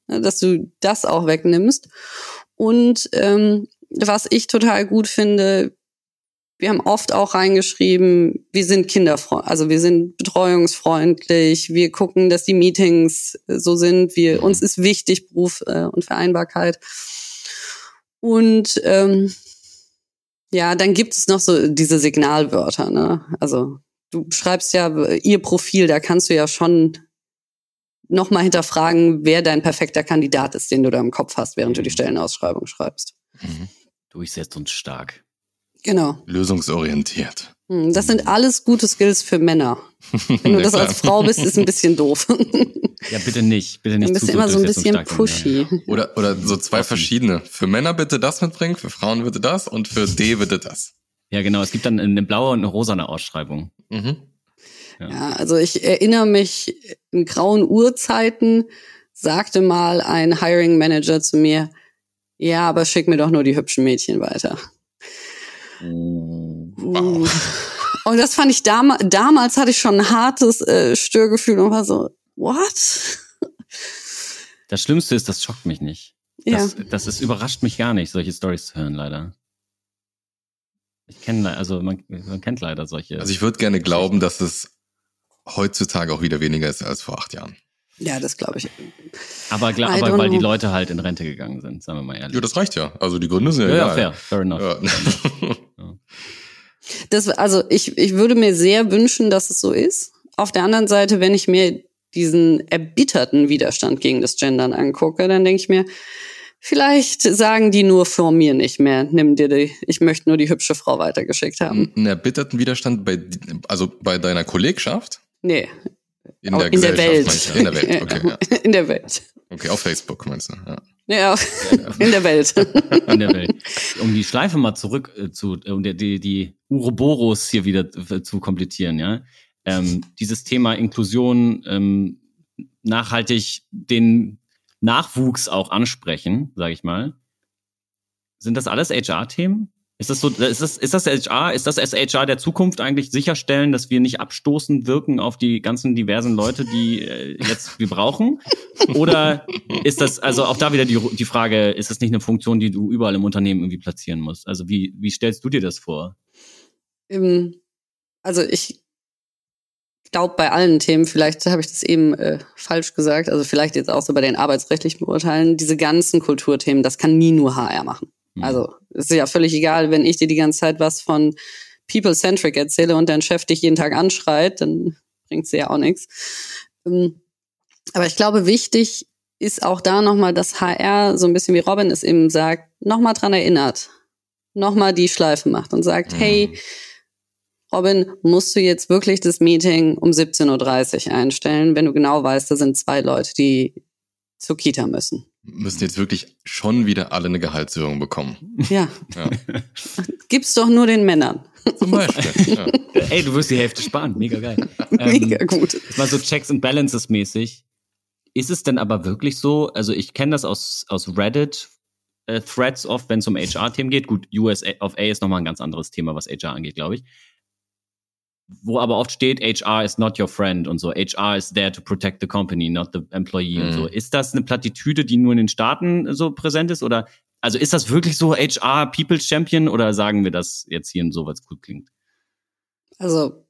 ne, dass du das auch wegnimmst. Und ähm, was ich total gut finde, wir haben oft auch reingeschrieben, wir sind kinderfreundlich, also wir sind betreuungsfreundlich, wir gucken, dass die Meetings so sind, wir, uns ist wichtig Beruf äh, und Vereinbarkeit. Und ähm, ja, dann gibt es noch so diese Signalwörter, ne? Also du schreibst ja ihr Profil, da kannst du ja schon nochmal hinterfragen, wer dein perfekter Kandidat ist, den du da im Kopf hast, während du die mhm. Stellenausschreibung schreibst. Mhm. Durchsetzungsstark. Genau. Lösungsorientiert. Hm, das sind alles gute Skills für Männer. *laughs* Wenn du das als Frau bist, ist ein bisschen doof. *laughs* Ja, bitte nicht. Bitte nicht. Dann bist du immer so ein bisschen pushy. Oder, oder so zwei verschiedene. Für Männer bitte das mitbringen, für Frauen bitte das und für D bitte das. Ja, genau. Es gibt dann eine blaue und eine rosane Ausschreibung. Mhm. Ja. ja, also ich erinnere mich, in grauen Urzeiten sagte mal ein Hiring Manager zu mir, ja, aber schick mir doch nur die hübschen Mädchen weiter. Wow. *laughs* Und das fand ich damals, damals hatte ich schon ein hartes äh, Störgefühl und war so, what? Das Schlimmste ist, das schockt mich nicht. Das, ja. das ist, überrascht mich gar nicht, solche Stories zu hören, leider. Ich kenne, also man, man kennt leider solche. Also ich würde gerne glauben, dass es heutzutage auch wieder weniger ist als vor acht Jahren. Ja, das glaube ich. Aber, aber weil know. die Leute halt in Rente gegangen sind, sagen wir mal ehrlich. Ja, das reicht ja. Also die Gründe sind ja, ja egal. fair, fair enough. Ja. Das, also ich, ich würde mir sehr wünschen, dass es so ist. Auf der anderen Seite, wenn ich mir diesen erbitterten Widerstand gegen das Gendern angucke, dann denke ich mir, Vielleicht sagen die nur vor mir nicht mehr. Nimm dir die, ich möchte nur die hübsche Frau weitergeschickt haben. Einen erbitterten Widerstand bei, also bei deiner Kollegschaft? Nee. In der, in der Welt. In der Welt, okay. Ja. *laughs* In der Welt. Okay, auf Facebook meinst du, ja. Ja, *laughs* in der Welt. *laughs* In der Welt. Um die Schleife mal zurück äh, zu, um die, die, die Uroboros hier wieder zu komplettieren, ja. Ähm, dieses Thema Inklusion, ähm, nachhaltig den Nachwuchs auch ansprechen, sage ich mal. Sind das alles HR-Themen? Ist das so, ist das, ist das HR, ist das HR der Zukunft eigentlich sicherstellen, dass wir nicht abstoßend wirken auf die ganzen diversen Leute, die äh, jetzt wir brauchen? Oder ist das, also auch da wieder die, die Frage, ist das nicht eine Funktion, die du überall im Unternehmen irgendwie platzieren musst? Also wie, wie stellst du dir das vor? Also ich glaube, bei allen Themen, vielleicht habe ich das eben äh, falsch gesagt, also vielleicht jetzt auch so bei den arbeitsrechtlichen Beurteilen, diese ganzen Kulturthemen, das kann nie nur HR machen. Mhm. Also es ist ja völlig egal, wenn ich dir die ganze Zeit was von People-Centric erzähle und dein Chef dich jeden Tag anschreit, dann bringt's dir ja auch nichts. Ähm, aber ich glaube, wichtig ist auch da nochmal, dass HR, so ein bisschen wie Robin es eben sagt, nochmal dran erinnert, nochmal die Schleife macht und sagt, mhm. hey, Robin, musst du jetzt wirklich das Meeting um 17.30 Uhr einstellen, wenn du genau weißt, da sind zwei Leute, die zur Kita müssen. Müssen jetzt wirklich schon wieder alle eine Gehaltserhöhung bekommen. Ja. ja. *laughs* Gib's doch nur den Männern. Zum Beispiel. Ja. *laughs* Ey, du wirst die Hälfte sparen. Mega geil. Mega Ähm, gut. Das war so Checks and Balances mäßig. Ist es denn aber wirklich so? Also ich kenne das aus, aus Reddit äh, Threads oft, wenn es um HR-Themen geht. Gut, USA of A ist nochmal ein ganz anderes Thema, was HR angeht, glaube ich. Wo aber oft steht, HR is not your friend und so. HR is there to protect the company, not the employee und Mhm. so. Ist das eine Plattitüde, die nur in den Staaten so präsent ist? Oder also ist das wirklich so HR People's Champion oder sagen wir das jetzt hier in so, was gut klingt? Also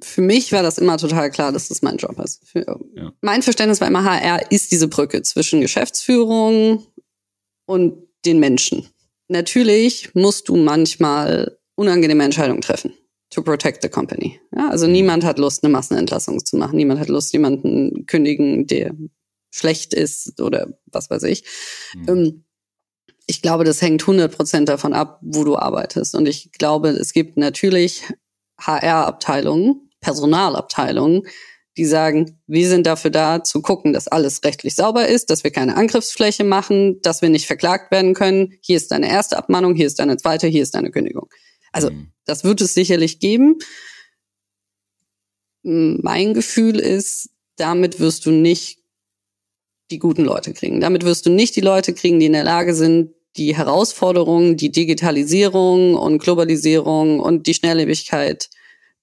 für mich war das immer total klar, dass das mein Job ist. Für, Ja. Mein Verständnis war immer, HR ist diese Brücke zwischen Geschäftsführung und den Menschen. Natürlich musst du manchmal unangenehme Entscheidungen treffen. To protect the company. Ja, also niemand hat Lust, eine Massenentlassung zu machen. Niemand hat Lust, jemanden kündigen, der schlecht ist oder was weiß ich. Mhm. Ich glaube, das hängt 100% davon ab, wo du arbeitest. Und ich glaube, es gibt natürlich HR-Abteilungen, Personalabteilungen, die sagen, wir sind dafür da, zu gucken, dass alles rechtlich sauber ist, dass wir keine Angriffsfläche machen, dass wir nicht verklagt werden können. Hier ist deine erste Abmahnung, hier ist deine zweite, hier ist deine Kündigung. Also Mhm. Das wird es sicherlich geben. Mein Gefühl ist, damit wirst du nicht die guten Leute kriegen. Damit wirst du nicht die Leute kriegen, die in der Lage sind, die Herausforderungen, die Digitalisierung und Globalisierung und die Schnelllebigkeit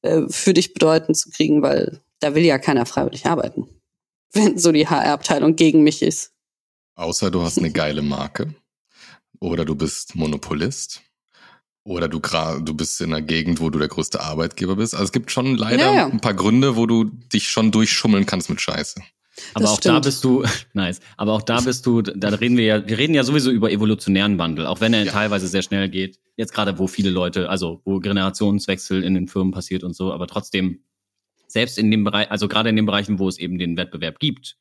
äh, für dich bedeuten zu kriegen, weil da will ja keiner freiwillig arbeiten, *laughs* wenn so die HR-Abteilung gegen mich ist. Außer du hast eine *laughs* geile Marke. Oder du bist Monopolist. Oder du, gra- du bist in einer Gegend, wo du der größte Arbeitgeber bist. Also es gibt schon leider Ja, ja. ein paar Gründe, wo du dich schon durchschummeln kannst mit Scheiße. Aber Das auch da stimmt. bist du, *laughs* nice, aber auch da bist du, da reden wir ja, wir reden ja sowieso über evolutionären Wandel, auch wenn er Ja. teilweise sehr schnell geht. Jetzt gerade, wo viele Leute, also wo Generationswechsel in den Firmen passiert und so, aber trotzdem, selbst in dem Bereich, also gerade in den Bereichen, wo es eben den Wettbewerb gibt,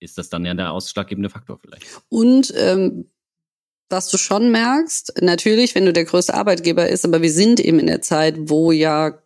ist das dann ja der ausschlaggebende Faktor vielleicht. Und ähm, was du schon merkst, natürlich, wenn du der größte Arbeitgeber ist, aber wir sind eben in der Zeit, wo ja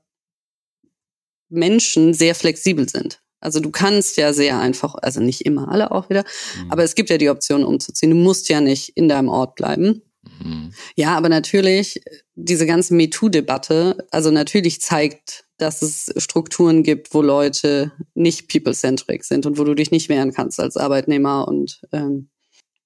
Menschen sehr flexibel sind. Also du kannst ja sehr einfach, also nicht immer alle auch wieder, Mhm. aber es gibt ja die Option umzuziehen. Du musst ja nicht in deinem Ort bleiben. Mhm. Ja, aber natürlich, diese ganze MeToo-Debatte, also natürlich zeigt, dass es Strukturen gibt, wo Leute nicht people-centric sind und wo du dich nicht wehren kannst als Arbeitnehmer und ähm,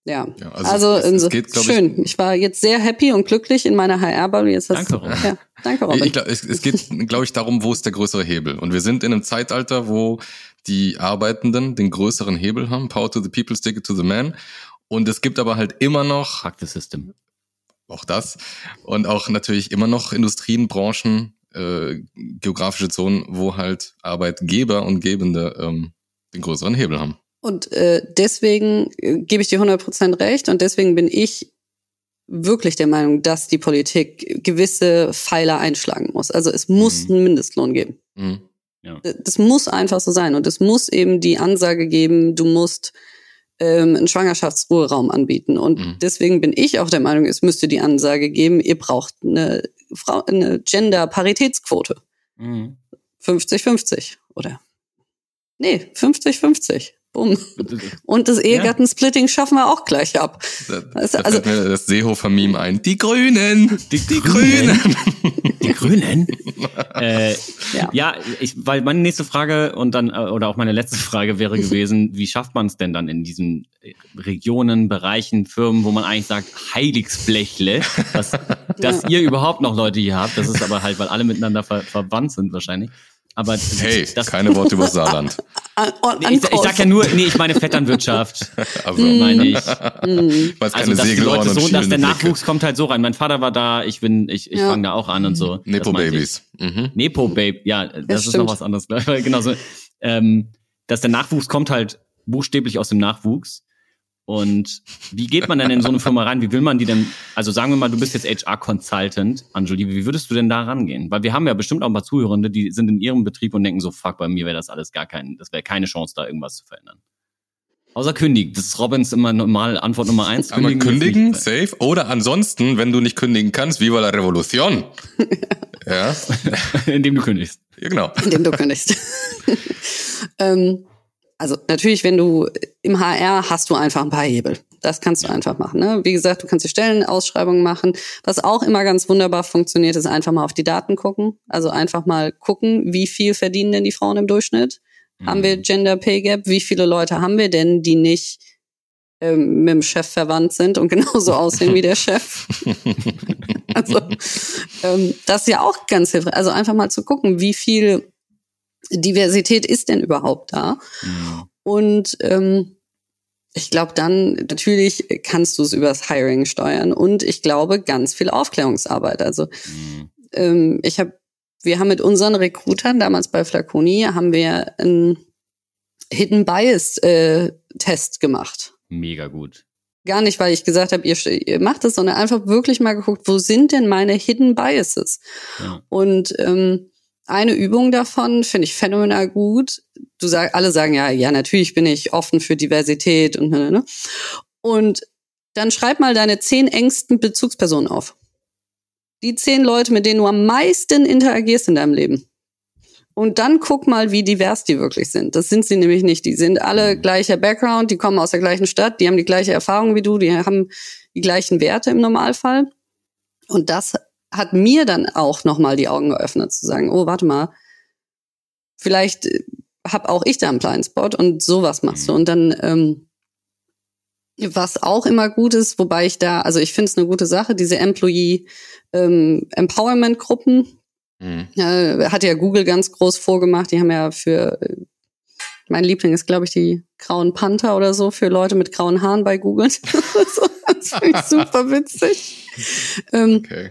ja. Ja, Also, also es- es geht, glaub ich- schön. Ich, war jetzt sehr happy und glücklich in meiner HR-Bubble. Jetzt hast Danke, Robin. Ja, danke, Robin. Ich glaub, es, es geht, glaube ich, darum, wo ist der größere Hebel. Und wir sind in einem Zeitalter, wo die Arbeitenden den größeren Hebel haben. Power to the people, stick it to the man. Und es gibt aber halt immer noch Practice System. auch das und auch natürlich immer noch Industrien, Branchen, äh, geografische Zonen, wo halt Arbeitgeber und Gebende ähm, den größeren Hebel haben. Und äh, deswegen äh, gebe ich dir 100% recht und deswegen bin ich wirklich der Meinung, dass die Politik gewisse Pfeiler einschlagen muss. Also es muss Mhm. einen Mindestlohn geben. Mhm. D- Das muss einfach so sein und es muss eben die Ansage geben, du musst ähm, einen Schwangerschaftsruheraum anbieten. Und Mhm. deswegen bin ich auch der Meinung, es müsste die Ansage geben, ihr braucht eine, Frau, eine Gender-Paritätsquote. Mhm. 50-50 oder nee, 50-50. Bumm. Und das Ehegattensplitting schaffen wir auch gleich ab. Also- da also- das Seehofer-Meme ein. Die Grünen! Die, Die Grünen! Die Grünen? *laughs* äh, Ja. ja, ich, weil meine nächste Frage und dann, äh, oder auch meine letzte Frage wäre gewesen, *laughs* wie schafft man es denn dann in diesen äh, Regionen, Bereichen, Firmen, wo man eigentlich sagt, Heiligsblechle, dass, *laughs* dass ihr überhaupt noch Leute hier habt, das ist aber halt, weil alle miteinander ver verwandt sind wahrscheinlich. Aber Hey, das, keine Worte über Saarland. *laughs* An, an, ich, ich sag ja nur, nee, ich meine Vetternwirtschaft, *laughs* Also, meine ich. ich weiß Also, keine dass die Leute so, dass der Nachwuchs kommt halt so rein. Mein Vater war da, ich bin, ich, ich Ja. fange da auch an und so. Das meinte ich. Nepo-Babys. Mhm. Nepo Babe, ja, das ist stimmt. noch was anderes. *laughs* Genau so, ähm, dass der Nachwuchs kommt halt buchstäblich aus dem Nachwuchs. Und wie geht man denn in so eine Firma rein? Wie will man die denn? Also sagen wir mal, du bist jetzt HR-Consultant, Anjuli. Wie würdest du denn da rangehen? Weil wir haben ja bestimmt auch ein paar Zuhörende, die sind in ihrem Betrieb und denken so, fuck, bei mir wäre das alles gar kein, das wäre keine Chance, da irgendwas zu verändern. Außer kündigen. Das ist Robins immer normal Antwort Nummer eins. Einmal ist kündigen, safe. Oder ansonsten, wenn du nicht kündigen kannst, viva la Revolution. *laughs* ja, Indem du kündigst. ja, genau. indem du kündigst. *laughs* ähm, also natürlich, wenn du im HR hast du einfach ein paar Hebel. Das kannst du einfach machen. Ne? Wie gesagt, du kannst die Stellenausschreibungen machen. Was auch immer ganz wunderbar funktioniert, ist einfach mal auf die Daten gucken. Also einfach mal gucken, wie viel verdienen denn die Frauen im Durchschnitt? Mhm. Haben wir Gender Pay Gap? Wie viele Leute haben wir denn, die nicht ähm, mit dem Chef verwandt sind und *laughs* genauso aussehen wie der Chef? *laughs* also ähm, das ist ja auch ganz hilfreich. Also einfach mal zu gucken, wie viel Diversität ist denn überhaupt da? Mhm. Und ähm, ich glaube, dann natürlich kannst du es übers Hiring steuern und ich glaube ganz viel Aufklärungsarbeit. Also mhm. ähm, ich habe, wir haben mit unseren Recruitern damals bei Flaconi haben wir einen Hidden Bias äh, Test gemacht. Mega gut. Gar nicht, weil ich gesagt habe, ihr, ihr macht es, sondern einfach wirklich mal geguckt, wo sind denn meine Hidden Biases? Ja. Und ähm, eine Übung davon finde ich phänomenal gut. Du sag, alle sagen ja, ja, natürlich bin ich offen für Diversität und ne, ne. ne. Und dann schreib mal deine zehn engsten Bezugspersonen auf. Die zehn Leute, mit denen du am meisten interagierst in deinem Leben. Und dann guck mal, wie divers die wirklich sind. Das sind sie nämlich nicht. Die sind alle gleicher Background, die kommen aus der gleichen Stadt, die haben die gleiche Erfahrung wie du, die haben die gleichen Werte im Normalfall. Und das hat mir dann auch nochmal die Augen geöffnet, zu sagen, oh, warte mal, vielleicht äh, hab auch ich da einen kleinen Spot und sowas machst du. Mhm. Und dann, ähm, was auch immer gut ist, wobei ich da, also ich finde es eine gute Sache, diese Employee ähm, Empowerment Gruppen, mhm. äh, hat ja Google ganz groß vorgemacht. Die haben ja für, äh, mein Liebling ist, glaube ich, die grauen Panther oder so, für Leute mit grauen Haaren bei Google. *laughs* das finde *laughs* ich super witzig. Ähm, okay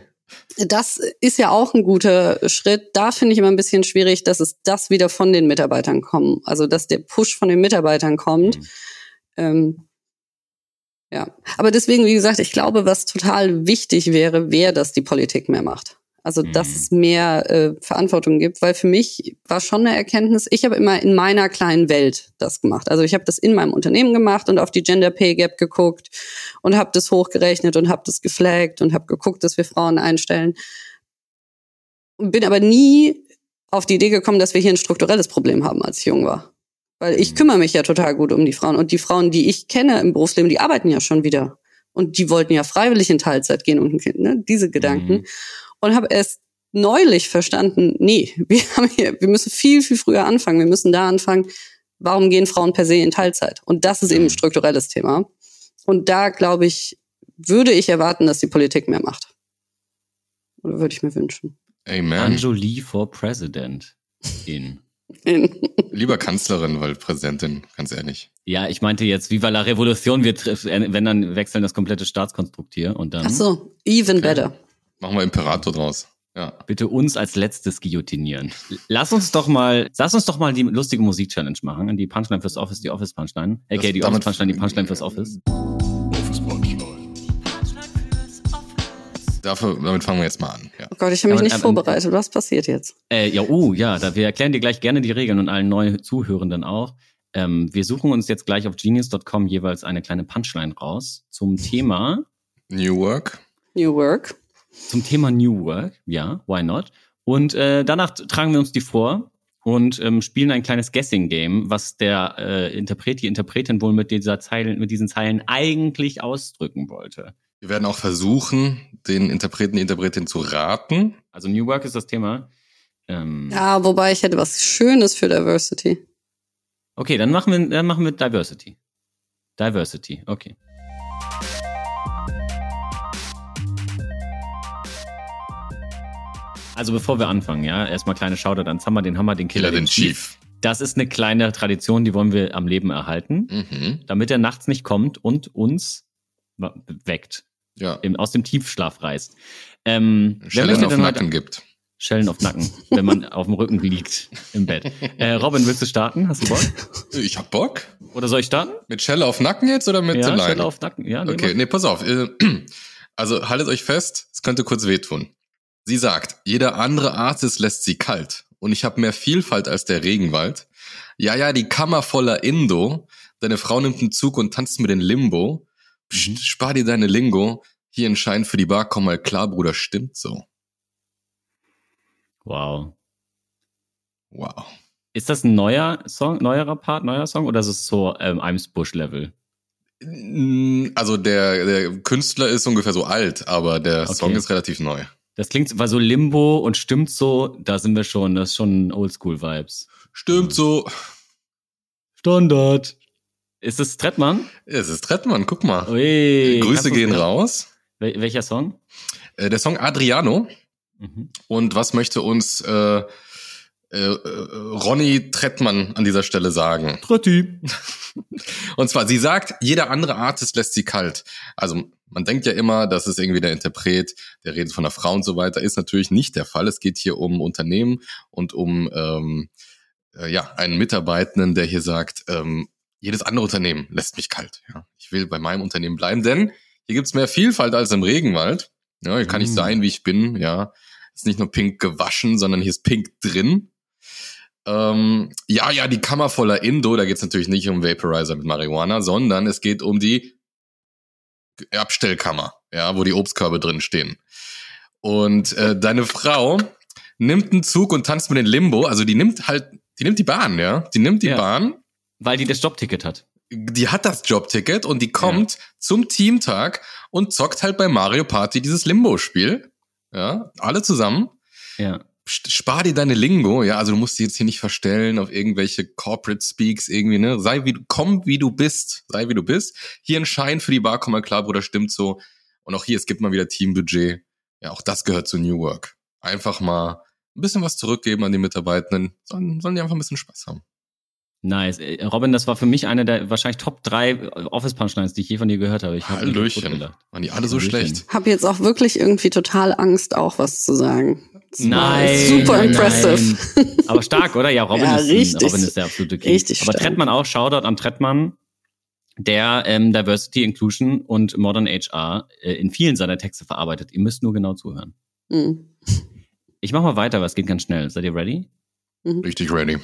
das ist ja auch ein guter Schritt. Da finde ich immer ein bisschen schwierig, dass es das wieder von den Mitarbeitern kommt. Also dass der Push von den Mitarbeitern kommt. Mhm. Ähm, ja, aber deswegen, wie gesagt, ich glaube, was total wichtig wäre, wäre, dass die Politik mehr macht. Also dass mhm. es mehr äh, Verantwortung gibt, weil für mich war schon eine Erkenntnis, ich habe immer in meiner kleinen Welt das gemacht. Also ich habe das in meinem Unternehmen gemacht und auf die Gender Pay Gap geguckt und habe das hochgerechnet und habe das geflaggt und habe geguckt, dass wir Frauen einstellen. Und bin aber nie auf die Idee gekommen, dass wir hier ein strukturelles Problem haben, als ich jung war. Weil ich mhm. kümmere mich ja total gut um die Frauen. Und die Frauen, die ich kenne im Berufsleben, die arbeiten ja schon wieder. Und die wollten ja freiwillig in Teilzeit gehen und ein Kind, ne? Diese Gedanken. Mhm und habe erst neulich verstanden, nee, *laughs* wir haben hier, wir müssen viel, viel früher anfangen. Wir müssen da anfangen, warum gehen Frauen per se in Teilzeit? Und das ist eben ein mhm. strukturelles Thema. Und da, glaube ich, würde ich erwarten, dass die Politik mehr macht. Oder würde ich mir wünschen. Amen. Anjali for President. In. *laughs* In. Lieber Kanzlerin, weil Präsidentin, ganz ehrlich. Ja, ich meinte jetzt, Viva la Revolution, wir wenn dann wechseln das komplette Staatskonstrukt hier und dann. Ach so, even okay. better. Machen wir Imperator draus. Ja. Bitte uns als letztes guillotinieren. Lass uns doch mal, lass uns doch mal die lustige Musik-Challenge machen. Die Punchline fürs Office, die Office Punchline. Okay, die Office Punchline, die Punchline fürs Office. Office Punchline. Dafür, damit fangen wir jetzt mal an. Ja. Oh Gott, ich habe mich nicht ähm, vorbereitet. Was passiert jetzt? Äh, ja, oh, ja, da, wir erklären dir gleich gerne die Regeln und allen neuen Zuhörenden auch. Ähm, wir suchen uns jetzt gleich auf genius.com jeweils eine kleine Punchline raus zum Thema New Work. New Work zum Thema New Work. Ja, why not? Und äh, danach tragen wir uns die vor und ähm, spielen ein kleines Guessing-Game, was der äh, Interpret, die Interpretin wohl mit dieser Zeilen, mit diesen Zeilen eigentlich ausdrücken wollte. Wir werden auch versuchen, den Interpreten, die Interpretin zu raten. Also New Work ist das Thema. Ähm, ja, wobei ich hätte was Schönes für Diversity. Okay, dann machen wir, dann machen wir Diversity. Diversity, okay. Also bevor wir anfangen, ja, erstmal kleine Shoutout an Hammer, den Hammer, den Killer, Killer den, Chief. Chief. Das ist eine kleine Tradition, die wollen wir am Leben erhalten, mhm. damit er nachts nicht kommt und uns weckt. Ja. Im, aus dem Tiefschlaf reißt. Ähm, Schellen auf Nacken gibt. Schellen auf Nacken, wenn man auf dem Rücken liegt im Bett. Äh, Robin, willst du starten? Hast du Bock? *laughs* Ich hab Bock. Oder soll ich starten? Mit Schelle auf Nacken jetzt oder mit ja, Line? Schelle auf Nacken, ja. Okay, nee, pass auf. Äh, *clears throat* also haltet euch fest, es könnte kurz wehtun. Sie sagt, jeder andere Artist lässt sie kalt und ich habe mehr Vielfalt als der Regenwald. Ja, ja, die Kammer voller Indo. Deine Frau nimmt einen Zug und tanzt mit den Limbo. Psst, mhm. spar dir deine Lingo. Hier ein Schein für die Bar, komm mal klar, Bruder, stimmt so. Wow. Wow. Ist das ein neuer Song, neuerer Part, neuer Song oder ist es so ähm, Eimsbusch-Level? Mm, Also der, der Künstler ist ungefähr so alt, aber der Okay. Song ist relativ neu. Das klingt, war so Limbo und stimmt so, da sind wir schon, das ist schon Oldschool-Vibes. Stimmt so. Standard. Ist es Trettmann? Es ist Trettmann, guck mal. Ui, Grüße gehen mir- raus. Wel welcher Song? Äh, der Song Adriano. Mhm. Und was möchte uns äh, äh, äh, Ronny Trettmann an dieser Stelle sagen? Tretti. *laughs* Und zwar, sie sagt, jeder andere Artist lässt sie kalt. Also man denkt ja immer, das ist irgendwie der Interpret, der redet von einer Frau und so weiter. Ist natürlich nicht der Fall. Es geht hier um Unternehmen und um ähm, äh, ja einen Mitarbeitenden, der hier sagt, ähm, jedes andere Unternehmen lässt mich kalt. Ja, ich will bei meinem Unternehmen bleiben, denn hier gibt's mehr Vielfalt als im Regenwald. Ja, hier kann ich Mm. sein, wie ich bin. Ja, ist nicht nur pink gewaschen, sondern hier ist pink drin. Ähm, ja, ja, die Kammer voller Indo, da geht's natürlich nicht um Vaporizer mit Marihuana, sondern es geht um die Abstellkammer, ja, wo die Obstkörbe drin stehen. Und äh, deine Frau nimmt einen Zug und tanzt mit den Limbo, also die nimmt halt, die nimmt die Bahn, ja, die nimmt die Ja. Bahn, Weil die das Jobticket hat. die hat das Jobticket und die kommt zum Teamtag und zockt halt bei Mario Party dieses Limbo-Spiel, ja, alle zusammen Ja. Spar dir deine Lingo, ja, also du musst dich jetzt hier nicht verstellen auf irgendwelche Corporate Speaks irgendwie, ne? Sei wie du, komm wie du bist, sei wie du bist. Hier ein Schein für die Bar, komm mal klar, Bruder, stimmt so. Und auch hier, es gibt mal wieder Teambudget. Ja, auch das gehört zu New Work. Einfach mal ein bisschen was zurückgeben an die Mitarbeitenden. Sollen, sollen die einfach ein bisschen Spaß haben. Nice. Äh, Robin, das war für mich eine der wahrscheinlich Top 3 Office Punchlines, die ich je von dir gehört habe. Ich kaputt Hallöchen. Waren die alle so Hallöchen. schlecht? Hab jetzt auch wirklich irgendwie total Angst, auch was zu sagen. Das Nein. Super nein, impressive. Nein. *laughs* Aber stark, oder? Ja, Robin, Ja, ist, richtig. Robin ist der absolute King. Richtig Aber stark. Trettmann auch, Shoutout an Trettmann, der ähm, Diversity, Inclusion und Modern HR äh, in vielen seiner Texte verarbeitet. Ihr müsst nur genau zuhören. Hm. Ich mach mal weiter, aber es geht ganz schnell. Seid ihr ready? Richtig ready.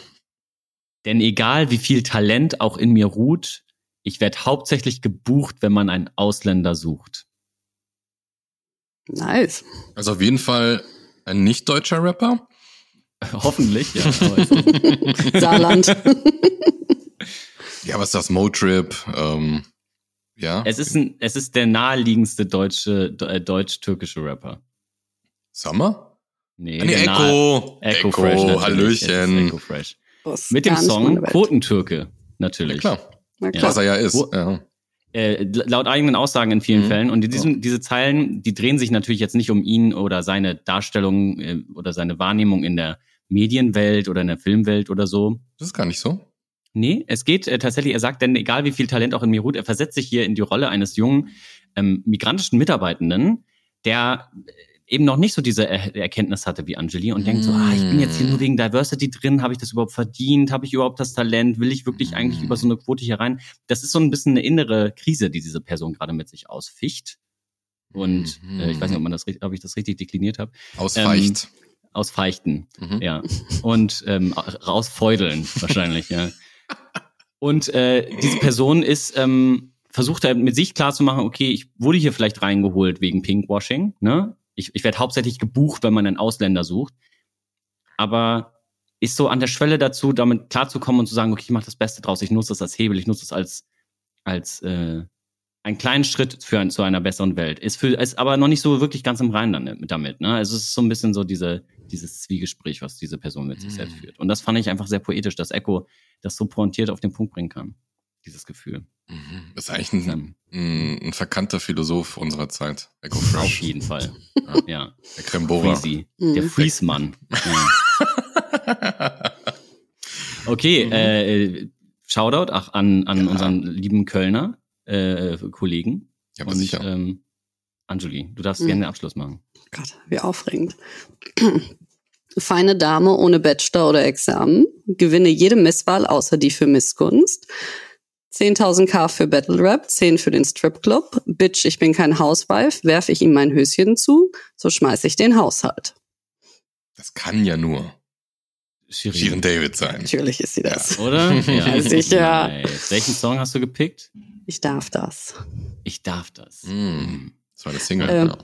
Denn egal wie viel Talent auch in mir ruht, ich werde hauptsächlich gebucht, wenn man einen Ausländer sucht. Nice. Also auf jeden Fall ein nicht-deutscher Rapper. *laughs* Hoffentlich, ja. *laughs* Saarland. *laughs* Ja, was ist das? Motrip, ähm, ja. es ist ein, es ist der naheliegendste deutsche, äh, deutsch-türkische Rapper. Summer? Nee, Ah, nee, nahe- Echo. Echo, Fresh. Hallöchen. Echo Fresh. Was Mit dem Song. Quotentürke, natürlich. Ja, klar. Na Ja. klar. Was er ja ist. Wo- Ja. Äh, laut eigenen Aussagen in vielen Mhm. Fällen. Und in diesem, diese Zeilen, die drehen sich natürlich jetzt nicht um ihn oder seine Darstellung äh, oder seine Wahrnehmung in der Medienwelt oder in der Filmwelt oder so. Das ist gar nicht so. Nee, es geht äh, tatsächlich, er sagt, denn egal wie viel Talent auch in mir ruht, er versetzt sich hier in die Rolle eines jungen ähm, migrantischen Mitarbeitenden, der eben noch nicht so diese er Erkenntnis hatte wie Angeli und denkt so, ah, ich bin jetzt hier nur wegen Diversity drin, habe ich das überhaupt verdient, habe ich überhaupt das Talent, will ich wirklich eigentlich über so eine Quote hier rein? Das ist so ein bisschen eine innere Krise, die diese Person gerade mit sich ausficht. Und äh, ich weiß nicht, ob man das, ob ich das richtig dekliniert habe. Ausfeicht. Ausfeichten. Mhm. Ja. Und ähm, rausfeudeln wahrscheinlich, ja. Und äh, diese Person ist, ähm, versucht halt mit sich klarzumachen, okay, ich wurde hier vielleicht reingeholt wegen Pinkwashing, ne? Ich, ich werde hauptsächlich gebucht, wenn man einen Ausländer sucht. Aber ist so an der Schwelle dazu, damit klarzukommen und zu sagen, okay, ich mache das Beste draus, ich nutze das als Hebel, ich nutze das als, als äh, einen kleinen Schritt für ein, zu einer besseren Welt. Ist, für, ist aber noch nicht so wirklich ganz im Reinen dann damit. Ne? Also es ist so ein bisschen so diese, dieses Zwiegespräch, was diese Person mit sich selbst führt. Und das fand ich einfach sehr poetisch, dass Echo das so pointiert auf den Punkt bringen kann. Dieses Gefühl. Mhm. Ist eigentlich ein, Ähm, ein, ein verkannter Philosoph unserer Zeit. Echo auf Fresh. jeden Fall. ja. Der Krembora. Freezy. Mhm. Der Freeze-Mann. Ja. *laughs* Okay, äh, Shoutout ach, an, an Ja. unseren lieben Kölner äh, Kollegen. Ja, aber Und sicher. ähm, Angeli, du darfst Mhm. gerne den Abschluss machen. Gott, wie aufregend. *clears throat* Feine Dame ohne Bachelor oder Examen, gewinne jede Misswahl außer die für Missgunst. 10.000k für Battle Rap, 10 für den Stripclub. Bitch, ich bin kein Housewife, werfe ich ihm mein Höschen zu, so schmeiß ich den Haushalt. Das kann ja nur Shirin. Shirin David sein. Natürlich ist sie das. Oder? *laughs* Ja, sicher. Nice. Welchen Song hast du gepickt? Ich darf das. Ich darf das. Mm. Das war der Single. Ähm, ja.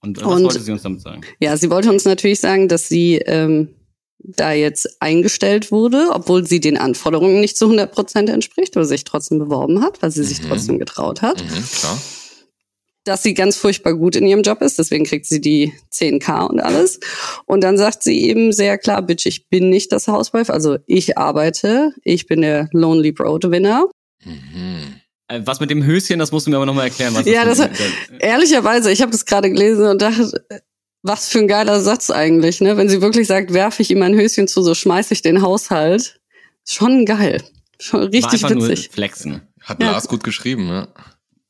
Und was Und- wollte sie uns damit sagen? Ja, sie wollte uns natürlich sagen, dass sie ähm, da jetzt eingestellt wurde, obwohl sie den Anforderungen nicht zu 100 Prozent entspricht, aber sich trotzdem beworben hat, weil sie sich Mhm. trotzdem getraut hat. Mhm, klar. dass sie ganz furchtbar gut in ihrem Job ist, deswegen kriegt sie die 10k und alles. Und dann sagt sie eben sehr klar, Bitch, ich bin nicht das Housewife, also ich arbeite, ich bin der Lonely Breadwinner. Mhm. Äh, Was mit dem Höschen, das musst du mir aber nochmal erklären. Was Ja, das Ehrlicherweise, ich habe das gerade gelesen und dachte, was für ein geiler Satz eigentlich, ne? Wenn sie wirklich sagt, werfe ich ihm ein Höschen zu, so schmeiße ich den Haushalt. Schon geil. Schon war richtig nur witzig. flexen. Hat Ja. Lars gut geschrieben, ja.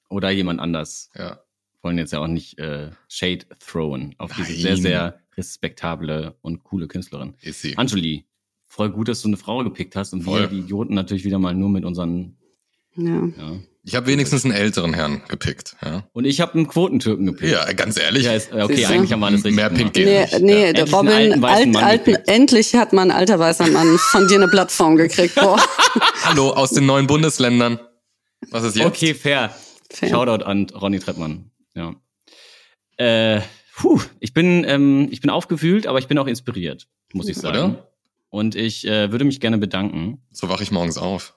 Oder jemand anders. ja. Wollen jetzt ja auch nicht äh, Shade throwen auf diese Nein. sehr, sehr respektable und coole Künstlerin. Ist sie. Anjuli, voll gut, dass du eine Frau gepickt hast und Voll. wir, die Idioten, natürlich wieder mal nur mit unseren, Ja. ja. Ich habe wenigstens einen älteren Herrn gepickt, ja. Und ich habe einen Quotentürken gepickt. Ja, ganz ehrlich. Ja, ist, okay, Siehst du? eigentlich haben wir alles richtig Mehr Pink geht Nee, nicht. nee, Ja. Robin, alten, alt, Mann alten, endlich hat man ein alter weißer Mann von dir eine Plattform gekriegt. *laughs* Boah. Hallo, aus den neuen Bundesländern. Was ist jetzt? Okay, fair. Fair. Shoutout an Ronny Treppmann. Ja. Äh, puh, ich bin, ähm, ich bin aufgewühlt, aber ich bin auch inspiriert, muss ich sagen. Oder? Und ich äh, würde mich gerne bedanken. So wache ich morgens auf.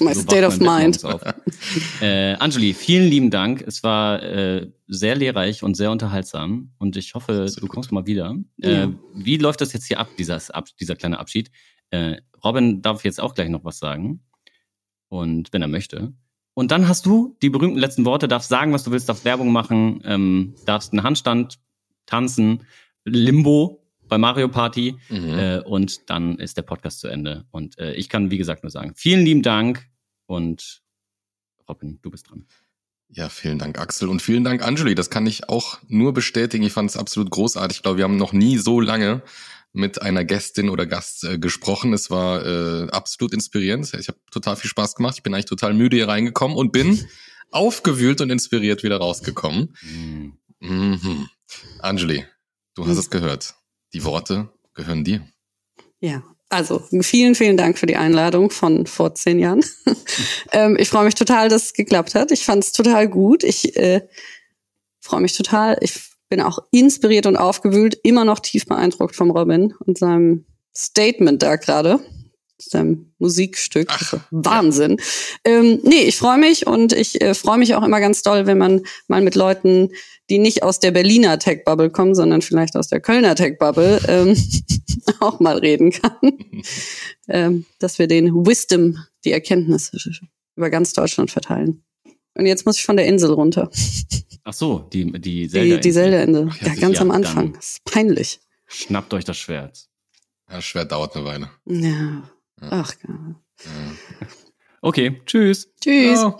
My So state of mind. *laughs* Äh, Anjuli, vielen lieben Dank. Es war äh, sehr lehrreich und sehr unterhaltsam. Und ich hoffe, du kommst mal wieder. Ja. Äh, wie läuft das jetzt hier ab, dieses, ab, dieser kleine Abschied? Äh, Robin darf jetzt auch gleich noch was sagen. Und wenn er möchte. Und dann hast du die berühmten letzten Worte, darfst sagen, was du willst, darfst Werbung machen, ähm, darfst einen Handstand tanzen, Limbo bei Mario Party. Mhm. Äh, und dann ist der Podcast zu Ende. Und äh, ich kann, wie gesagt, nur sagen, vielen lieben Dank und Robin, du bist dran. Ja, vielen Dank, Axel. Und vielen Dank, Anjuli. Das kann ich auch nur bestätigen. Ich fand es absolut großartig. Ich glaube, wir haben noch nie so lange mit einer Gästin oder Gast äh, gesprochen. Es war äh, absolut inspirierend. Ich habe total viel Spaß gemacht. Ich bin eigentlich total müde hier reingekommen und bin *laughs* aufgewühlt und inspiriert wieder rausgekommen. Mhm. Anjuli, du hast es gehört. Die Worte gehören dir. Ja, also vielen, vielen Dank für die Einladung von vor zehn Jahren. *laughs* ähm, ich freue mich total, dass es geklappt hat. Ich fand es total gut. Ich äh, freue mich total. Ich bin auch inspiriert und aufgewühlt, immer noch tief beeindruckt vom Robin und seinem Statement da gerade. Seinem Musikstück. Ach, Wahnsinn. Ähm, nee, ich freue mich und ich äh, freue mich auch immer ganz doll, wenn man mal mit Leuten, die nicht aus der Berliner Tech-Bubble kommen, sondern vielleicht aus der Kölner Tech-Bubble, *laughs* ähm, *laughs* auch mal reden kann. ähm, dass wir den Wisdom, die Erkenntnis über ganz Deutschland verteilen. Und jetzt muss ich von der Insel runter. Ach so, die, die Die, Zelda. die Zelda-Insel. Ach ja, Ja, ganz ja, am Anfang. Das ist peinlich. Schnappt euch das Schwert. Ja, schwer dauert eine Weile. Ja. Ach, ja. Ja. Okay, tschüss. Tschüss. Ciao.